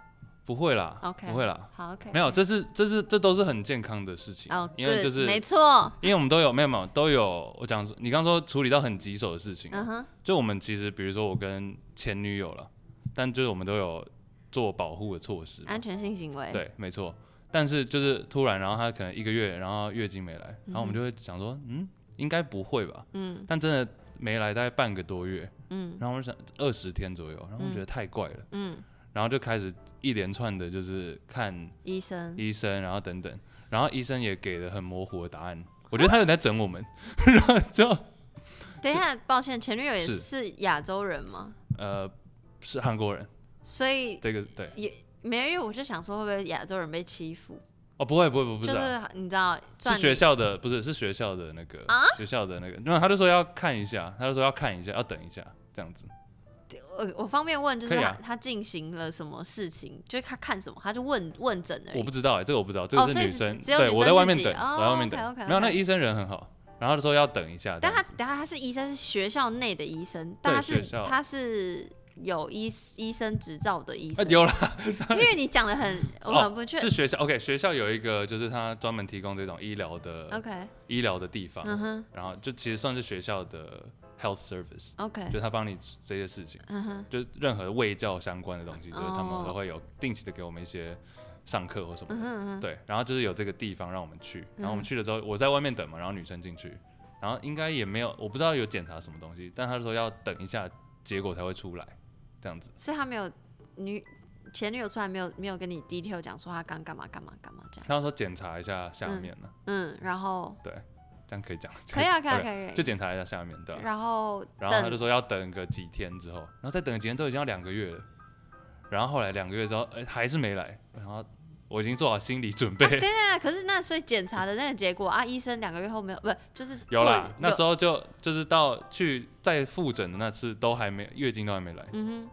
[SPEAKER 2] 不会啦
[SPEAKER 1] OK
[SPEAKER 2] 不会啦，
[SPEAKER 1] 好，OK，
[SPEAKER 2] 没有，这是这是这都是很健康的事情，
[SPEAKER 1] 哦，
[SPEAKER 2] 因为就是
[SPEAKER 1] 没错，
[SPEAKER 2] 因为我们都有没有没有都有，我讲你刚说处理到很棘手的事情，
[SPEAKER 1] 嗯哼，
[SPEAKER 2] 就我们其实比如说我跟前女友了，但就是我们都有做保护的措施，
[SPEAKER 1] 安全性行为，，
[SPEAKER 2] 对，没错。但是就是突然，然后她可能一个月，然后月经没来，然后我们就会想说，嗯，应该不会吧？
[SPEAKER 1] 嗯。
[SPEAKER 2] 但真的没来，大概半个多月，
[SPEAKER 1] 嗯。
[SPEAKER 2] 然后我就想二十天左右，然后我觉得太怪了，
[SPEAKER 1] 嗯，
[SPEAKER 2] 然后就开始一连串的就是看
[SPEAKER 1] 医生，
[SPEAKER 2] 医生，然后等等，然后医生也给了很模糊的答案，我觉得他有在整我们，然后就
[SPEAKER 1] 等一下，抱歉，前女友也
[SPEAKER 2] 是
[SPEAKER 1] 是亚洲人吗？
[SPEAKER 2] 呃是韩国人，
[SPEAKER 1] 所以
[SPEAKER 2] 这个对。
[SPEAKER 1] 也没有，因为我就想说会不会亚洲人被欺负，
[SPEAKER 2] 哦不会不会不不
[SPEAKER 1] 就是
[SPEAKER 2] 啊
[SPEAKER 1] 是你知道
[SPEAKER 2] 是学校的不是是学校的那个
[SPEAKER 1] 啊？
[SPEAKER 2] 学校的那个，那他就说要看一下，他就说要看一下，要等一下这样子。
[SPEAKER 1] 我我方便问，就是他、
[SPEAKER 2] 可以啊。
[SPEAKER 1] 他进行了什么事情？就是他看什么，他就问问诊而已。
[SPEAKER 2] 我不知道哎、这个我不知道，这个
[SPEAKER 1] 哦所以是
[SPEAKER 2] 是女生，对我在外面等，
[SPEAKER 1] 哦
[SPEAKER 2] 我在外面等
[SPEAKER 1] OK，OK，OK。
[SPEAKER 2] 没有那医生人很好，然后他就说要等一下这
[SPEAKER 1] 但他
[SPEAKER 2] 子，
[SPEAKER 1] 等下他是医生，是学校内的医生，但他是
[SPEAKER 2] 学校。
[SPEAKER 1] 他是有医医生执照的医
[SPEAKER 2] 啊
[SPEAKER 1] 生。
[SPEAKER 2] 有啦，
[SPEAKER 1] 因为你讲的很，我
[SPEAKER 2] 哦
[SPEAKER 1] 很不确。
[SPEAKER 2] 是学校 OK，学校有一个就是他专门提供这种医疗的
[SPEAKER 1] OK，
[SPEAKER 2] 医疗的地方，然后就其实算是学校的 health
[SPEAKER 1] service，，OK，
[SPEAKER 2] 就他帮你这些事情，
[SPEAKER 1] 嗯哼，
[SPEAKER 2] 就是任何卫教相关的东西，就是他
[SPEAKER 1] 哦。
[SPEAKER 2] 们都会有定期的给我们一些上课或什么对，然后就是有这个地方让我们去，然后我们
[SPEAKER 1] 嗯
[SPEAKER 2] 去了之后，我在外面等嘛，然后女生进去，然后应该也没有，我不知道有检查什么东西，但他说要等一下结果才会出来，这样子。
[SPEAKER 1] 所以他没有女前女友出来没有没有跟你 detail 讲说他刚干嘛干嘛干嘛这样。
[SPEAKER 2] 他说检查一下下面呢、
[SPEAKER 1] 嗯，然后对
[SPEAKER 2] 这样可以讲，
[SPEAKER 1] 可以啊，可以啊可以。
[SPEAKER 2] 就检查一下下面，对啊、
[SPEAKER 1] 然后
[SPEAKER 2] 然后他就
[SPEAKER 1] 等
[SPEAKER 2] 说要等个几天之后，然后再等个几天都已经要两个月了，然后后来两个月之后，哎、还是没来，然后我已经做好心理准备，
[SPEAKER 1] 对啊，可是那所以检查的那个结果啊，医生两个月后没有，不是就是
[SPEAKER 2] 有啦，那时
[SPEAKER 1] 候
[SPEAKER 2] 候就就是到去再复诊的那次都还没月经都还没来，
[SPEAKER 1] 嗯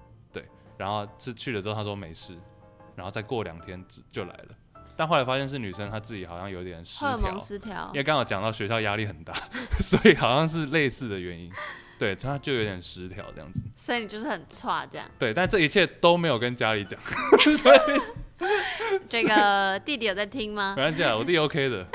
[SPEAKER 2] 然后是去了之后他说没事，然后再过两天就就来了，但后来发现是女生她自己好像有点失调。
[SPEAKER 1] 失调。
[SPEAKER 2] 因为刚好讲到学校压力很大，所以好像是类似的原因，对，她就有点失调这样子，
[SPEAKER 1] 所以你就是很差这样。
[SPEAKER 2] 对，但这一切都没有跟家里讲，
[SPEAKER 1] 这个弟弟有在听吗？
[SPEAKER 2] 没关系啊，我弟 OK 的，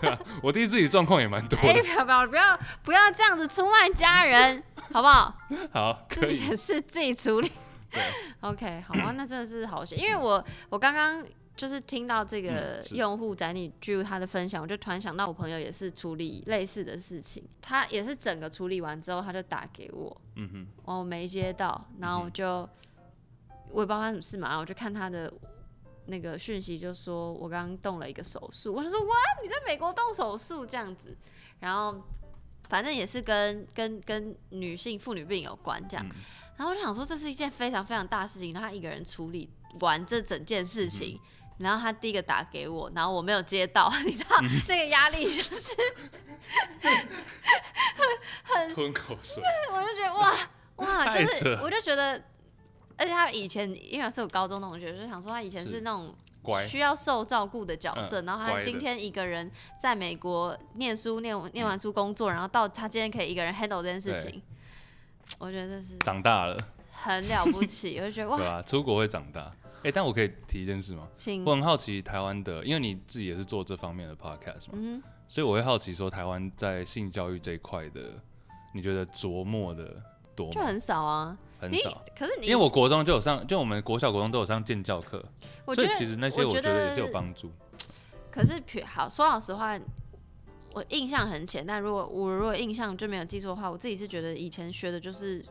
[SPEAKER 2] 对啊，我弟自己状况也蛮多
[SPEAKER 1] 哎、
[SPEAKER 2] 的，
[SPEAKER 1] 不要不要不要不要这样子出卖家人，好不好？
[SPEAKER 2] 好，
[SPEAKER 1] 自己，的事自己处理。
[SPEAKER 2] 对。
[SPEAKER 1] OK，好啊，那真的是好险，因为我我刚刚就是听到这个用户宅你 Drew 他的分享，我就突然想到我朋友也是处理类似的事情，他也是整个处理完之后他就打给我，
[SPEAKER 2] 嗯哼，
[SPEAKER 1] 我没接到，然后我就我也不知道他什么事嘛，然后我就看他的那个讯息，就说我刚刚动了一个手术，我就说哇，你在美国动手术这样子，然后反正也是跟跟跟女性妇女病有关这样，
[SPEAKER 2] 嗯
[SPEAKER 1] 然后我就想说这是一件非常非常大的事情，然后他一个人处理完这整件事情。然后他第一个打给我，然后我没有接到，你知道、那个压力就是很，
[SPEAKER 2] 吞口水，
[SPEAKER 1] 我就觉得哇哇，就是我就觉得，而且他以前因为是我高中同学，就想说他以前
[SPEAKER 2] 是
[SPEAKER 1] 是那种，需要受照顾的角色，
[SPEAKER 2] 嗯
[SPEAKER 1] 然后他今天一个人在美国念书，念念完书工作，然后到他今天可以一个人 handle 这件事情，我觉得这是
[SPEAKER 2] 长大了，
[SPEAKER 1] 很了不起，我就觉得哇，
[SPEAKER 2] 对吧？出国会长大，哎，但我可以提一件事吗？
[SPEAKER 1] 请
[SPEAKER 2] 我很好奇台湾的，因为你自己也是做这方面的 podcast 嘛，
[SPEAKER 1] 嗯
[SPEAKER 2] 所以我会好奇说，台湾在性教育这一块的，你觉得琢磨的多吗？
[SPEAKER 1] 就很少啊，
[SPEAKER 2] 很少，
[SPEAKER 1] 可是你
[SPEAKER 2] 因为我国中就有上，就我们国小、国中都有上建教课，所以其实那些我
[SPEAKER 1] 觉
[SPEAKER 2] 觉得也是有帮助。
[SPEAKER 1] 可是，譬好说老实话，我印象很浅。但如果我如果印象就没有记错的话，我自己是觉得以前学的就是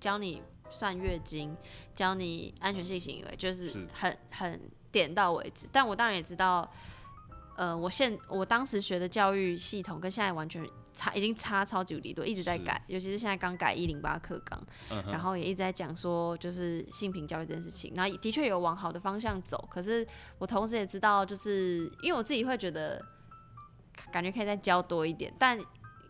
[SPEAKER 1] 教你算月经，教你安全性行为，就是
[SPEAKER 2] 是
[SPEAKER 1] 很很点到为止。但我当然也知道，呃，我现我当时学的教育系统跟现在完全差，已经差超级无敌多，一直在改，尤其是现在刚改一零八课纲。
[SPEAKER 2] 嗯，
[SPEAKER 1] 然后也一直在讲说，就是性平教育这件事情，然后的确有往好的方向走。可是我同时也知道，就是因为我自己会觉得，感觉可以再教多一点。但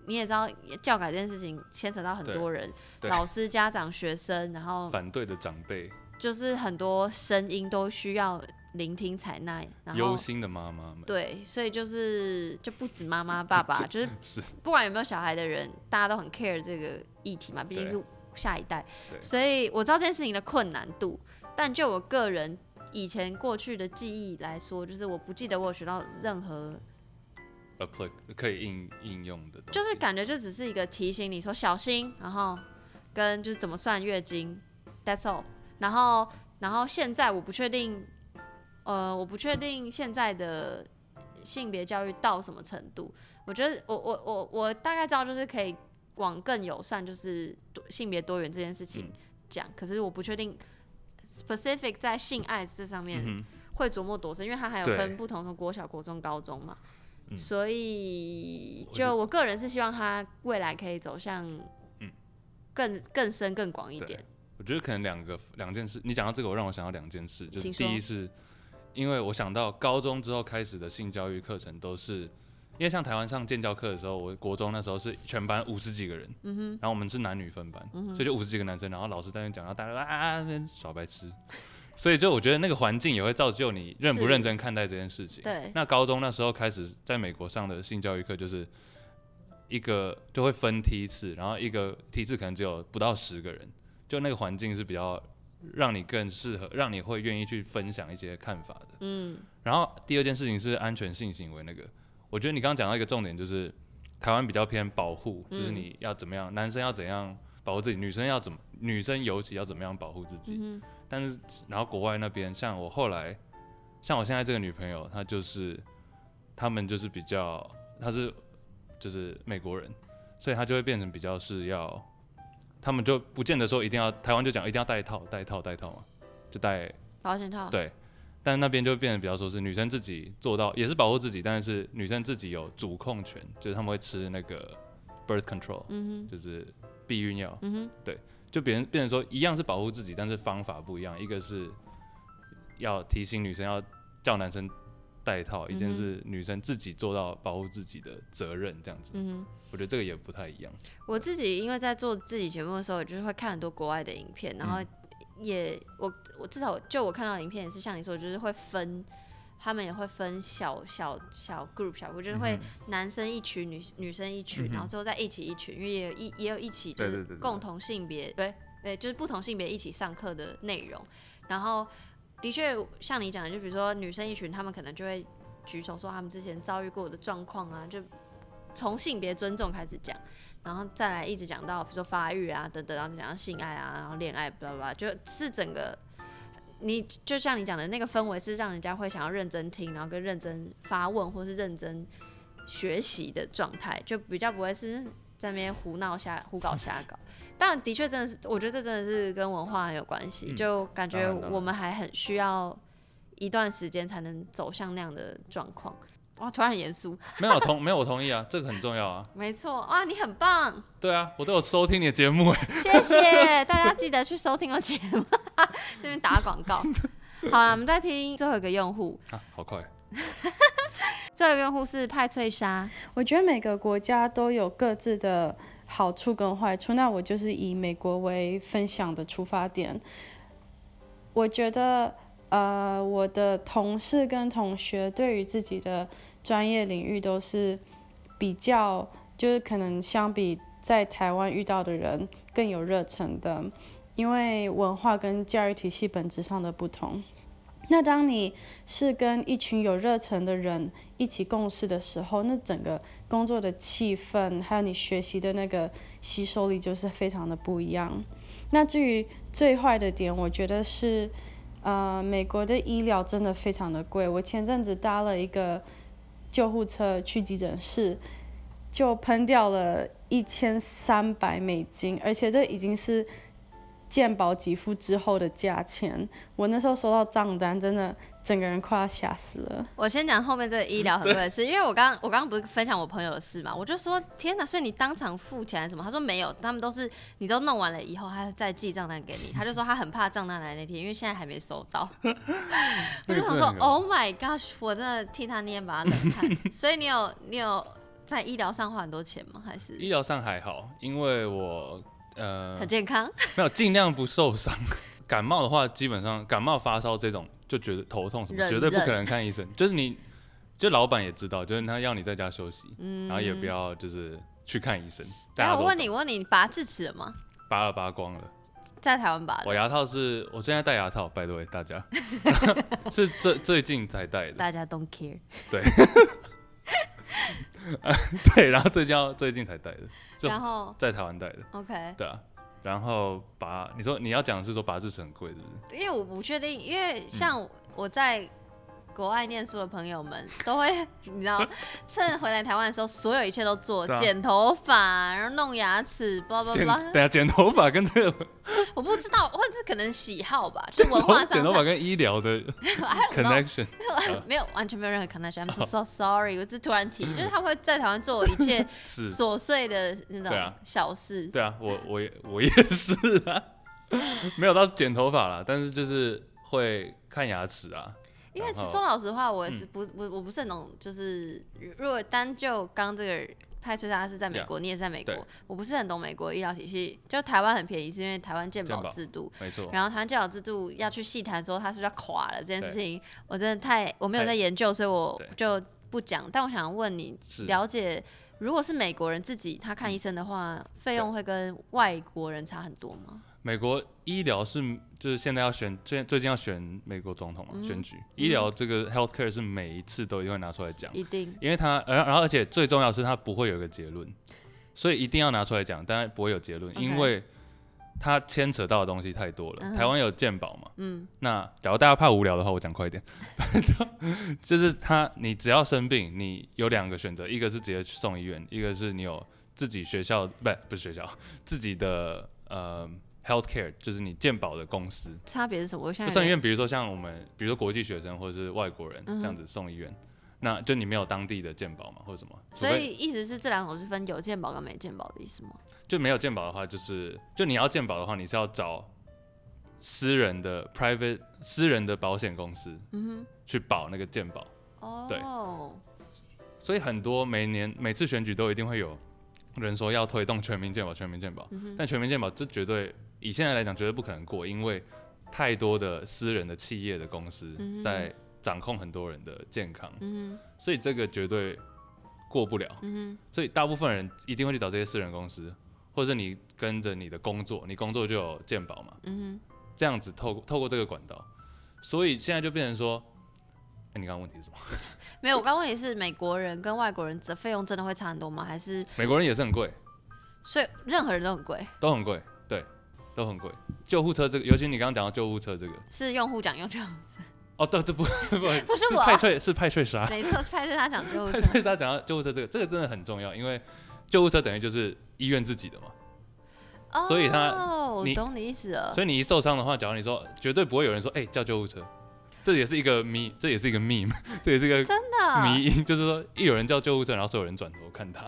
[SPEAKER 1] 你也知道，教改这件事情牵扯到很多人，老师、家长、学生，然后
[SPEAKER 2] 反对的长辈，
[SPEAKER 1] 就是很多声音都需要聆听采纳。然后
[SPEAKER 2] 忧心的妈妈们，
[SPEAKER 1] 对，所以就是就不止妈妈、爸爸，就是
[SPEAKER 2] 是。
[SPEAKER 1] 不管有没有小孩的人，大家都很 care 这个议题嘛，毕竟是下一代，所以我知道这件事情的困难度，但就我个人以前过去的记忆来说，就是我不记得我有学到任何，
[SPEAKER 2] 可以应应用的东西，
[SPEAKER 1] 就是感觉就只是一个提醒你说小心，然后跟就是怎么算月经，That's all，然后然后现在我不确定，呃，我不确定现在的性别教育到什么程度。我觉得我我我我大概知道，就是可以往更友善，就是性别多元这件事情
[SPEAKER 2] 嗯
[SPEAKER 1] 讲。可是我不确定 specific 在性爱这上面
[SPEAKER 2] 嗯
[SPEAKER 1] 会琢磨多深，因为它还有分不同的国小、国中、高中嘛。
[SPEAKER 2] 嗯。
[SPEAKER 1] 所以就我个人是希望他未来可以走向
[SPEAKER 2] 嗯。
[SPEAKER 1] 更更深更广一点。
[SPEAKER 2] 我觉得可能两个两件事，你讲到这个，我让我想到两件事，就是第一是，因为我想到高中之后开始的性教育课程都是，因为像台湾上建教课的时候，我国中那时候是全班五十几个人，
[SPEAKER 1] 嗯哼，
[SPEAKER 2] 然后我们是男女分班，所以就五十几个男生，然后老师在那边讲，然后大家啊啊那边耍白痴，所以就我觉得那个环境也会造就你认不认真看待这件事情。
[SPEAKER 1] 对，
[SPEAKER 2] 那高中那时候开始在美国上的性教育课，就是一个就会分梯次，然后一个梯次可能只有不到十个人，就那个环境是比较让你更适合，让你会愿意去分享一些看法的。
[SPEAKER 1] 嗯
[SPEAKER 2] 然后第二件事情是安全性行为那个，我觉得你刚刚讲到一个重点，就是台湾比较偏保护，就是
[SPEAKER 1] 嗯
[SPEAKER 2] 你要怎么样，男生要怎样保护自己，女生要怎么，女生尤其要怎么样保护自己。
[SPEAKER 1] 嗯哼，
[SPEAKER 2] 但是然后国外那边，像我后来，像我现在这个女朋友，她就是他们就是比较，她是就是美国人，所以她就会变成比较是要，他们就不见得说一定要台湾就讲一定要戴套戴套戴套嘛，就戴
[SPEAKER 1] 保险套。
[SPEAKER 2] 对，但那边就变得比较说是女生自己做到，也是保护自己，但是女生自己有主控权，就是他们会吃那个 birth control，
[SPEAKER 1] 嗯哼，
[SPEAKER 2] 就是避孕药，
[SPEAKER 1] 嗯哼，
[SPEAKER 2] 就别人变成说一样是保护自己，但是方法不一样，一个是要提醒女生要叫男生戴套，一件是女生自己做到保护自己的责任，这样子，
[SPEAKER 1] 嗯。
[SPEAKER 2] 我觉得这个也不太一样。
[SPEAKER 1] 我自己因为在做自己节目的时候，我就是会看很多国外的影片，然后
[SPEAKER 2] 嗯
[SPEAKER 1] 也我我至少就我看到的影片也是像你说，就是会分，他们也会分小小小 group 小 group，就是会男生一群，女女生一群，然后最后再一起一群，因为也有一也有一起就是共同性别对对，就是不同性别一起上课的内容，然后的确像你讲的，就比如说女生一群，他们可能就会举手说他们之前遭遇过的状况啊，就从性别尊重开始讲。然后再来一直讲到，比如说发育啊等等，然后讲到性爱啊，然后恋爱，巴拉巴拉，就是整个你就像你讲的那个氛围，是让人家会想要认真听，然后跟认真发问或是认真学习的状态，就比较不会是在那边胡闹瞎胡搞瞎搞。但，的确真的是，我觉得这真的是跟文化很有关系，
[SPEAKER 2] 嗯
[SPEAKER 1] 就感觉我们还很需要一段时间才能走向那样的状况。哇，突然很严肃，
[SPEAKER 2] 没有同没有我同意啊，这个很重要啊。
[SPEAKER 1] 没错，哇，你很棒。
[SPEAKER 2] 对啊，我都有收听你的节目哎。
[SPEAKER 1] 谢谢大家，记得去收听我节目，这边打广告。好了，我们再听最后一个用户，
[SPEAKER 2] 啊，好快。
[SPEAKER 1] 最后一个用户是派翠莎，
[SPEAKER 6] 我觉得每个国家都有各自的好处跟坏处。那我就是以美国为分享的出发点。我觉得，呃，我的同事跟同学对于自己的专业领域都是比较，就是可能相比在台湾遇到的人更有热忱的，因为文化跟教育体系本质上的不同。那当你是跟一群有热忱的人一起共事的时候，那整个工作的气氛，还有你学习的那个吸收力，就是非常的不一样。那至于最坏的点，我觉得是，呃，美国的医疗真的非常的贵。我前阵子搭了一个救护车去急诊室，就喷掉了一千三百美金，而且这已经是健保给付之后的价钱。我那时候收到账单，真的整个人快要吓死了。
[SPEAKER 1] 我先讲后面这个医疗很贵的事，因为我刚我刚刚不是分享我朋友的事嘛，我就说天哪，所以你当场付钱还是什么？他说没有，他们都是你都弄完了以后，他再寄账单给你。他就说他很怕账单来那天，因为现在还没收到。我就想说，Oh my gosh，我真的替他捏把冷汗。所以你有你有在医疗上花很多钱吗？还是
[SPEAKER 2] 医疗上还好，因为我呃
[SPEAKER 1] 很健康？
[SPEAKER 2] 没有尽量不受伤。感冒的话，基本上感冒发烧这种就觉得头痛什么，
[SPEAKER 1] 忍
[SPEAKER 2] 绝对不可能看医生。就是你，就老板也知道，就是他要你在家休息，
[SPEAKER 1] 嗯，
[SPEAKER 2] 然后也不。要就是去看医生。
[SPEAKER 1] 然
[SPEAKER 2] 大家都
[SPEAKER 1] 我问你，我问你，你拔智齿了吗？
[SPEAKER 2] 拔了拔光了。
[SPEAKER 1] 在台湾拔的，
[SPEAKER 2] 我牙套是我现在戴牙套，拜托大家，是最最近才戴的。
[SPEAKER 1] 大家 don't care。
[SPEAKER 2] 对，然后最近最近才戴的，就
[SPEAKER 1] 然后
[SPEAKER 2] 在台湾戴的。
[SPEAKER 1] OK，
[SPEAKER 2] 对啊，然后拔，你说你要讲的是说拔智齿很贵，是不是？
[SPEAKER 1] 因为我不确定，因为像我在国外念书的朋友们都会，你知道，趁回来台湾的时候，所有一切都做，
[SPEAKER 2] 啊
[SPEAKER 1] 剪头发，然后弄牙齿，
[SPEAKER 2] 叭
[SPEAKER 1] 叭叭。
[SPEAKER 2] 对啊。剪头发跟这个
[SPEAKER 1] 我不知道，或者是可能喜好吧，就文化上
[SPEAKER 2] 剪头发跟医疗的 connection，
[SPEAKER 1] 没有完全没有任何 connection。I'm so so sorry，我只突然提，就是他们会在台湾做一切
[SPEAKER 2] 是，
[SPEAKER 1] 琐碎的那种小事。
[SPEAKER 2] 对啊，我我也我也是啊，没有到剪头发啦，但是就是会看牙齿啊，
[SPEAKER 1] 因为说老实话，我也是不不我不是很懂，就是如果单就刚这个派翠莎是在美国，你也在美国，我不是很懂美国医疗体系。就台湾很便宜，是因为台湾健保制度，
[SPEAKER 2] 没错，
[SPEAKER 1] 然后台湾健保制度要去细谈说它是不是要垮了这件事情，我真的太我没有在研究，所以我就不讲。但我想问你，了解如果是美国人自己他看医生的话，费用会跟外国人差很多吗？
[SPEAKER 2] 美国医疗是就是现在要选最最近要选美国总统嘛，
[SPEAKER 1] 嗯
[SPEAKER 2] 选举。医疗这个 healthcare 是每一次都一定会拿出来讲，
[SPEAKER 1] 一定。
[SPEAKER 2] 因为它而然后而且最重要的是它不会有一个结论，所以一定要拿出来讲，当然不会有结论因为它牵扯到的东西太多了。
[SPEAKER 1] 嗯
[SPEAKER 2] 台湾有健保嘛，
[SPEAKER 1] 嗯。
[SPEAKER 2] 那假如大家怕无聊的话，我讲快一点，就 就是他，你只要生病，你有两个选择，一个是直接去送医院，一个是你有自己学校不不是学校自己的呃 healthcare，就是你健保的公司。
[SPEAKER 1] 差别是什么？我现在
[SPEAKER 2] 就送医院，比如说像我们，比如说国际学生或者是外国人这样子送医院，那就你没有当地的健保嘛，或者什么，
[SPEAKER 1] 所以意思是这两种是分有健保跟没健保的意思吗？
[SPEAKER 2] 就没有健保的话，就是就你要健保的话，你是要找私人的 private 私人的保险公司
[SPEAKER 1] 嗯
[SPEAKER 2] 去保那个健保。
[SPEAKER 1] 哼，
[SPEAKER 2] 对
[SPEAKER 1] 哦，
[SPEAKER 2] 所以很多每年每次选举都一定会有人说要推动全民健保，全民健保。
[SPEAKER 1] 嗯，
[SPEAKER 2] 但全民健保这绝对以现在来讲绝对不可能过，因为太多的私人的企业的公司在掌控很多人的健康，
[SPEAKER 1] 嗯
[SPEAKER 2] 所以这个绝对过不了。
[SPEAKER 1] 嗯
[SPEAKER 2] 所以大部分人一定会去找这些私人公司，或者是你跟着你的工作，你工作就有健保嘛，
[SPEAKER 1] 嗯
[SPEAKER 2] 这样子透透过这个管道，所以现在就变成说，哎、你刚刚问题是什么？
[SPEAKER 1] 没有。我刚问题是美国人跟外国人的费用真的会差很多吗？还是
[SPEAKER 2] 美国人也是很贵，
[SPEAKER 1] 所以任何人都很贵？
[SPEAKER 2] 都很贵，对，都很贵。救护车这个，尤其你刚刚讲到救护车这个，
[SPEAKER 1] 是用户讲用这样，
[SPEAKER 2] 哦，对对不不
[SPEAKER 1] 不是我
[SPEAKER 2] 派翠是派翠莎，
[SPEAKER 1] 没错，是派翠莎讲 救护车派。
[SPEAKER 2] 翠莎讲到救护车这个，这个真的很重要，因为救护车等于就是医院自己的嘛，哦所以他你
[SPEAKER 1] 懂你意思了。
[SPEAKER 2] 所以你一受伤的话，假如你说绝对不会有人说，哎、叫救护车，这也是一个迷，这也是一个 meme，这也是一个
[SPEAKER 1] 真的，
[SPEAKER 2] 迷因，就是说一有人叫救护车，然后所有人转头看他，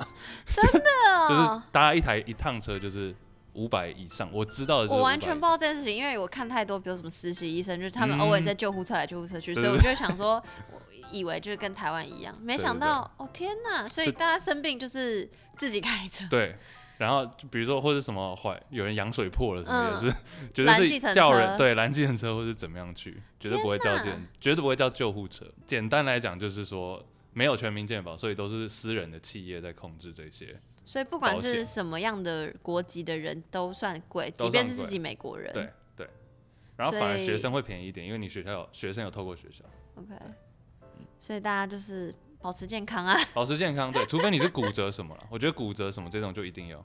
[SPEAKER 1] 真的？
[SPEAKER 2] 就是搭一台一趟车就是五百以上，我知道的是
[SPEAKER 1] 我完全不知道这件事情，因为我看太多，比如什么实习医生，就是他们
[SPEAKER 2] 嗯
[SPEAKER 1] 偶尔在救护车来救护车去，
[SPEAKER 2] 对
[SPEAKER 1] 所以我就会想说，我以为就是跟台湾一样，没想到，哦天哪！所以大家生病就是自己开车，
[SPEAKER 2] 对，然后就比如说或者什么坏，有人羊水破了什么
[SPEAKER 1] 嗯
[SPEAKER 2] 也是，绝对是叫人对拦计程车或是怎么样去，绝对不会叫
[SPEAKER 1] 天哪
[SPEAKER 2] 计程，绝对不会叫救护车。简单来讲就是说没有全民健保，所以都是私人的企业在控制这些。
[SPEAKER 1] 所以不管是什么样的国籍的人都算贵，即便是自己美国人。
[SPEAKER 2] 对对，然后反而学生会便宜一点，因为你学校有学生有透过学校。
[SPEAKER 1] ，OK，所以大家就是保持健康啊。
[SPEAKER 2] 保持健康，对，除非你是骨折什么了，我觉得骨折什么这种就一定要。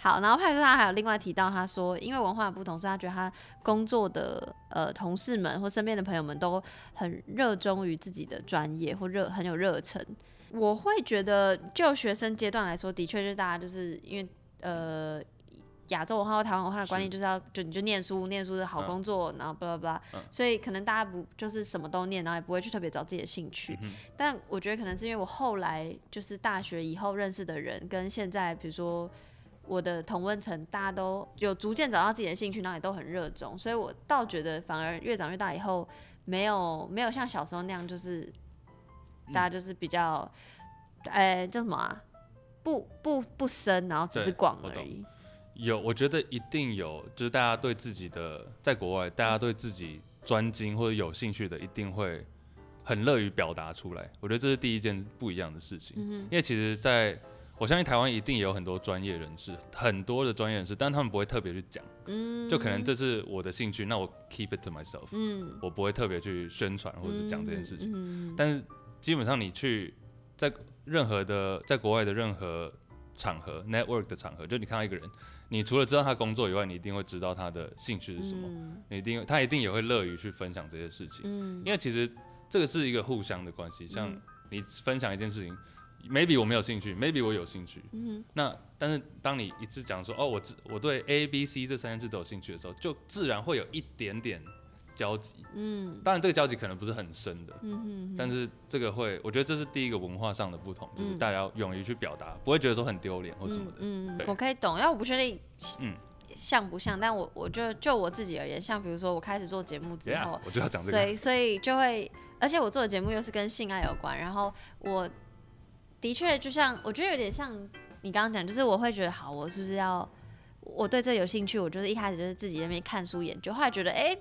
[SPEAKER 1] 好，然后派克他还有另外提到，他说因为文化不同，所以他觉得他工作的呃同事们或身边的朋友们都很热衷于自己的专业或热很有热忱。我会觉得，就学生阶段来说，的确就是大家就是因为呃亚洲文化或台湾文化的观念，就是要就你就念书，念书的好
[SPEAKER 2] 嗯
[SPEAKER 1] 工作，然后巴拉巴拉
[SPEAKER 2] 嗯，
[SPEAKER 1] 所以可能大家不就是什么都念，然后也不会去特别找自己的兴趣。
[SPEAKER 2] 嗯
[SPEAKER 1] 但我觉得可能是因为我后来就是大学以后认识的人，跟现在比如说我的同温层，大家都有逐渐找到自己的兴趣，然后也都很热衷，所以我倒觉得反而越长越大以后，没有没有像小时候那样，就是
[SPEAKER 2] 嗯
[SPEAKER 1] 大家就是比较，哎、叫什么啊？不不不深，然后只是广而已。
[SPEAKER 2] 有，我觉得一定有，就是大家对自己的在国外，大家对自己专精或者有兴趣的，一定会很乐于表达出来。我觉得这是第一件不一样的事情，
[SPEAKER 1] 嗯
[SPEAKER 2] 因为其实在我相信台湾一定也有很多专业人士，很多的专业人士，但他们不会特别去讲，
[SPEAKER 1] 嗯，
[SPEAKER 2] 就可能这是我的兴趣，那我 keep it to myself，
[SPEAKER 1] 嗯
[SPEAKER 2] 我不会特别去宣传或者是讲这件事情。
[SPEAKER 1] 嗯嗯
[SPEAKER 2] 但是基本上你去在任何的在国外的任何场合 network 的场合，就你看到一个人，你除了知道他工作以外，你一定会知道他的兴趣是什么，
[SPEAKER 1] 嗯。
[SPEAKER 2] 你一定他一定也会乐于去分享这些事情，
[SPEAKER 1] 嗯。
[SPEAKER 2] 因为其实这个是一个互相的关系。像
[SPEAKER 1] 嗯。
[SPEAKER 2] 你分享一件事情，maybe 我没有兴趣，maybe 我有兴趣，
[SPEAKER 1] 嗯
[SPEAKER 2] 那但是当你一次讲说哦，我自我对 A、B、C 这三件事都有兴趣的时候，就自然会有一点点交集。
[SPEAKER 1] 嗯
[SPEAKER 2] 当然，这个交集可能不是很深的，
[SPEAKER 1] 嗯哼，
[SPEAKER 2] 但是这个会，我觉得这是第一个文化上的不同，就是
[SPEAKER 1] 嗯
[SPEAKER 2] 大家要勇于去表达，不会觉得说很丢脸或什么的。
[SPEAKER 1] 嗯，嗯我可以懂，因为我不确定，
[SPEAKER 2] 嗯
[SPEAKER 1] 像不像，但我我就就我自己而言，像比如说我开始做节目之后
[SPEAKER 2] 我就要讲这个
[SPEAKER 1] 所
[SPEAKER 2] 个。
[SPEAKER 1] 以所以就会，而且我做的节目又是跟性爱有关，然后我的确就像我觉得有点像你刚刚讲，就是我会觉得好，我是不是要我对这有兴趣，我就是一开始就是自己在那边看书研究，后来觉得哎。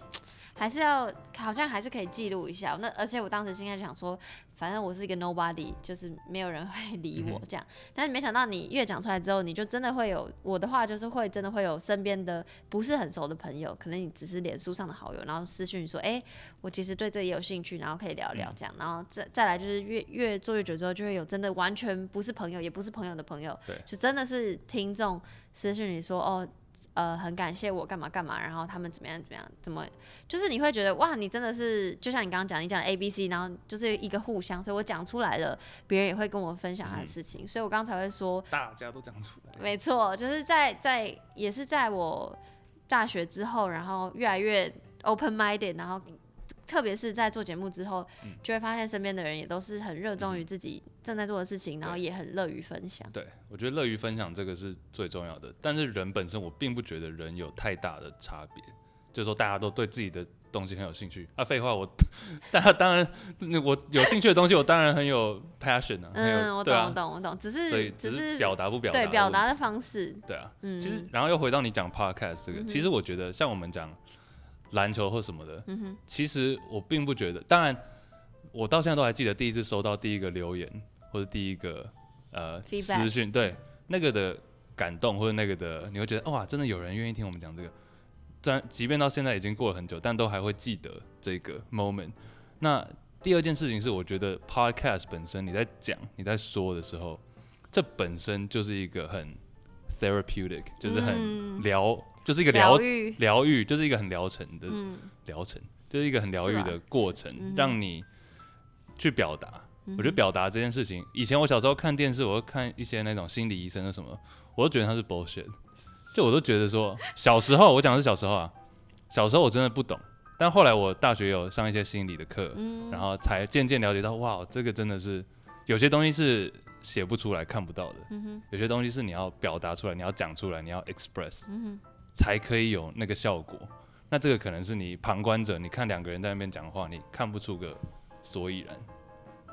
[SPEAKER 1] 还是要，好像还是可以记录一下。那而且我当时心在想说，反正我是一个 nobody，就是没有人会理我这样。但是没想到你越讲出来之后，你就真的会有我的话，就是会真的会有身边的不是很熟的朋友，可能你只是脸书上的好友，然后私讯说，哎、我其实对这也有兴趣，然后可以聊聊这样。然后再再来就是越越做越久之后，就会有真的完全不是朋友，也不是朋友的朋友，
[SPEAKER 2] 对
[SPEAKER 1] 就真的是听众私讯你说，哦。呃，很感谢我干嘛干嘛，然后他们怎么样怎么样，怎么就是你会觉得哇，你真的是就像你刚刚讲，你讲的 A B C，然后就是一个互相，所以我讲出来了，别人也会跟我分享他的
[SPEAKER 2] 嗯
[SPEAKER 1] 事情，所以我刚才会说，
[SPEAKER 2] 大家都讲出来。
[SPEAKER 1] 没错，就是在在也是在我大学之后，然后越来越 open minded，然后特别是在做节目之后，
[SPEAKER 2] 嗯
[SPEAKER 1] 就会发现身边的人也都是很热衷于自己正在做的事情，然后也很乐于分享。
[SPEAKER 2] 对，我觉得乐于分享这个是最重要的。但是人本身，我并不觉得人有太大的差别，就是说大家都对自己的东西很有兴趣啊。废话，我 大家当然，那我有兴趣的东西，我当然很有 passion 啊，
[SPEAKER 1] 嗯，我懂，我懂，我懂，只是只
[SPEAKER 2] 只是
[SPEAKER 1] 是
[SPEAKER 2] 表达不表达，
[SPEAKER 1] 对表达。的方式，
[SPEAKER 2] 对啊，
[SPEAKER 1] 嗯，
[SPEAKER 2] 其实然后又回到你讲 podcast 这个，
[SPEAKER 1] 嗯
[SPEAKER 2] 其实我觉得像我们讲篮球或什么的，
[SPEAKER 1] 嗯哼，
[SPEAKER 2] 其实我并不觉得，当然我到现在都还记得第一次收到第一个留言或者第一个呃私讯，对那个的感动或者那个的，你会觉得哇，真的有人愿意听我们讲这个。虽然即便到现在已经过了很久，但都还会记得这个 moment。那第二件事情是，我觉得 podcast 本身你在讲、你在说的时候，这本身就是一个很 therapeutic，就是很
[SPEAKER 1] 嗯
[SPEAKER 2] 疗，就是一个疗
[SPEAKER 1] 疗愈，
[SPEAKER 2] 就是一个很疗程的
[SPEAKER 1] 嗯。
[SPEAKER 2] 疗程，就是一个很疗愈的过程让你去表达。我觉得表达这件事情，以前我小时候看电视，我会看一些那种心理医生的什么，我都觉得他是 bullshit，就我都觉得说，小时候我讲的是小时候啊，小时候我真的不懂，但后来我大学有上一些心理的课，
[SPEAKER 1] 嗯
[SPEAKER 2] 然后才渐渐了解到，哇，这个真的是有些东西是写不出来、看不到的，
[SPEAKER 1] 嗯
[SPEAKER 2] 有些东西是你要表达出来、你要讲出来、你要 express，才可以有那个效果。那这个可能是你旁观者，你看两个人在那边讲话，你看不出个所以然，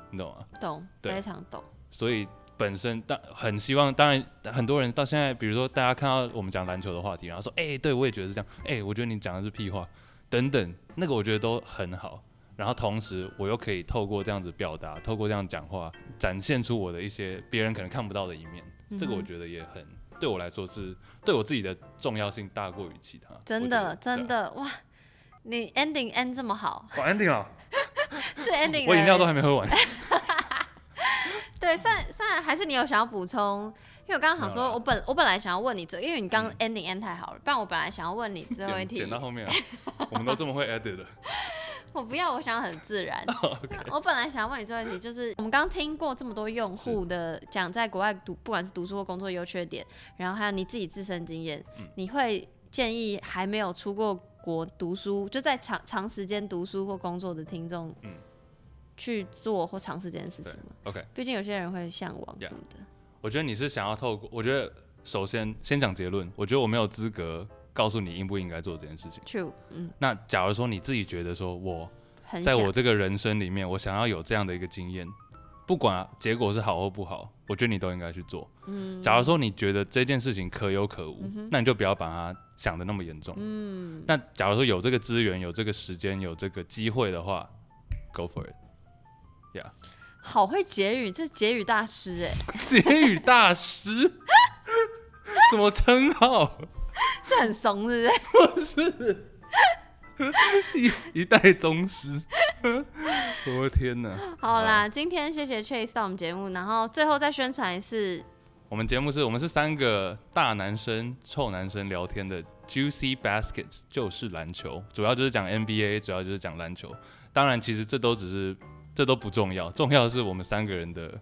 [SPEAKER 2] 你懂吗？
[SPEAKER 1] 懂，
[SPEAKER 2] 对
[SPEAKER 1] 非常懂，
[SPEAKER 2] 所以本身当很希望，当然很多人到现在，比如说大家看到我们讲篮球的话题，然后说，哎、对我也觉得是这样，哎、我觉得你讲的是屁话，等等，那个我觉得都很好。然后同时，我又可以透过这样子表达，透过这样讲话，展现出我的一些别人可能看不到的一面。这个我觉得也很对我来说是对我自己的重要性大过于其他。
[SPEAKER 1] 真的真，的哇，你 ending end 这么好，
[SPEAKER 2] 我 ending 了，
[SPEAKER 1] 是 ending，
[SPEAKER 2] 我饮料都
[SPEAKER 1] 了
[SPEAKER 2] 还没喝完。
[SPEAKER 1] 对，算算还是你有想要补充？因为我刚刚想说，我本我本来想要问你最，因为你刚
[SPEAKER 2] 嗯
[SPEAKER 1] ending end 太好了，不然我本来想要问你最后一题
[SPEAKER 2] 剪剪，到后面啊，我们都这么会 edit 了。
[SPEAKER 1] 我不要，我想很自然。我本来想问你最后一题，就是我们刚刚听过这么多用户的讲在国外读，不管是读书或工作优缺点，然后还有你自己自身经验，
[SPEAKER 2] 嗯
[SPEAKER 1] 你会建议还没有出过国读书，就在长长时间读书或工作的听众，
[SPEAKER 2] 嗯
[SPEAKER 1] 去做或尝试这件事情吗
[SPEAKER 2] ？OK，
[SPEAKER 1] 毕竟有些人会向往什么的。
[SPEAKER 2] 我觉得你是想要透过，我觉得首先先讲结论，我觉得我没有资格告诉你应不应该做这件事情。
[SPEAKER 1] True，嗯，
[SPEAKER 2] 那假如说你自己觉得说我在我这个人生里面，我想要有这样的一个经验，不管结果是好或不好，我觉得你都应该去做。
[SPEAKER 1] 嗯
[SPEAKER 2] 假如说你觉得这件事情可有可无，
[SPEAKER 1] 嗯
[SPEAKER 2] 那你就不要把它想的那么严重。
[SPEAKER 1] 嗯，
[SPEAKER 2] 那假如说有这个资源、有这个时间、有这个机会的话，Go for it，Yeah。
[SPEAKER 1] 好会结语，这是结语大师哎，
[SPEAKER 2] 结语大师，什么称号？
[SPEAKER 1] 是很怂是不是？
[SPEAKER 2] 一一代宗师。我的天哪！
[SPEAKER 1] 好啦，今天谢谢 Chase 到我们节目，然后最后再宣传一次，
[SPEAKER 2] 我们节目是我们是三个大男生、臭男生聊天的 Juicy Baskets 就是篮球，主要就是讲 NBA，主要就是讲篮球。当然，其实这都只是这都不重要，重要的是我们三个人的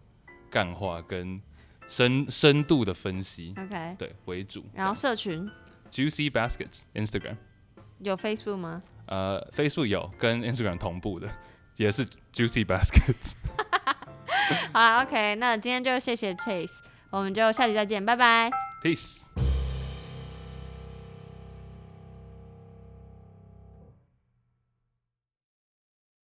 [SPEAKER 2] 干话跟深深度的分析
[SPEAKER 1] ，OK，
[SPEAKER 2] 对为主。
[SPEAKER 1] 然后社群
[SPEAKER 2] Juicy Baskets Instagram，
[SPEAKER 1] 有 Facebook 吗？
[SPEAKER 2] 呃，Facebook 有跟 Instagram 同步的，也是 Juicy Baskets。
[SPEAKER 1] 好啦 o k 那今天就谢谢 Chase，我们就下期再见，拜拜。
[SPEAKER 2] Peace。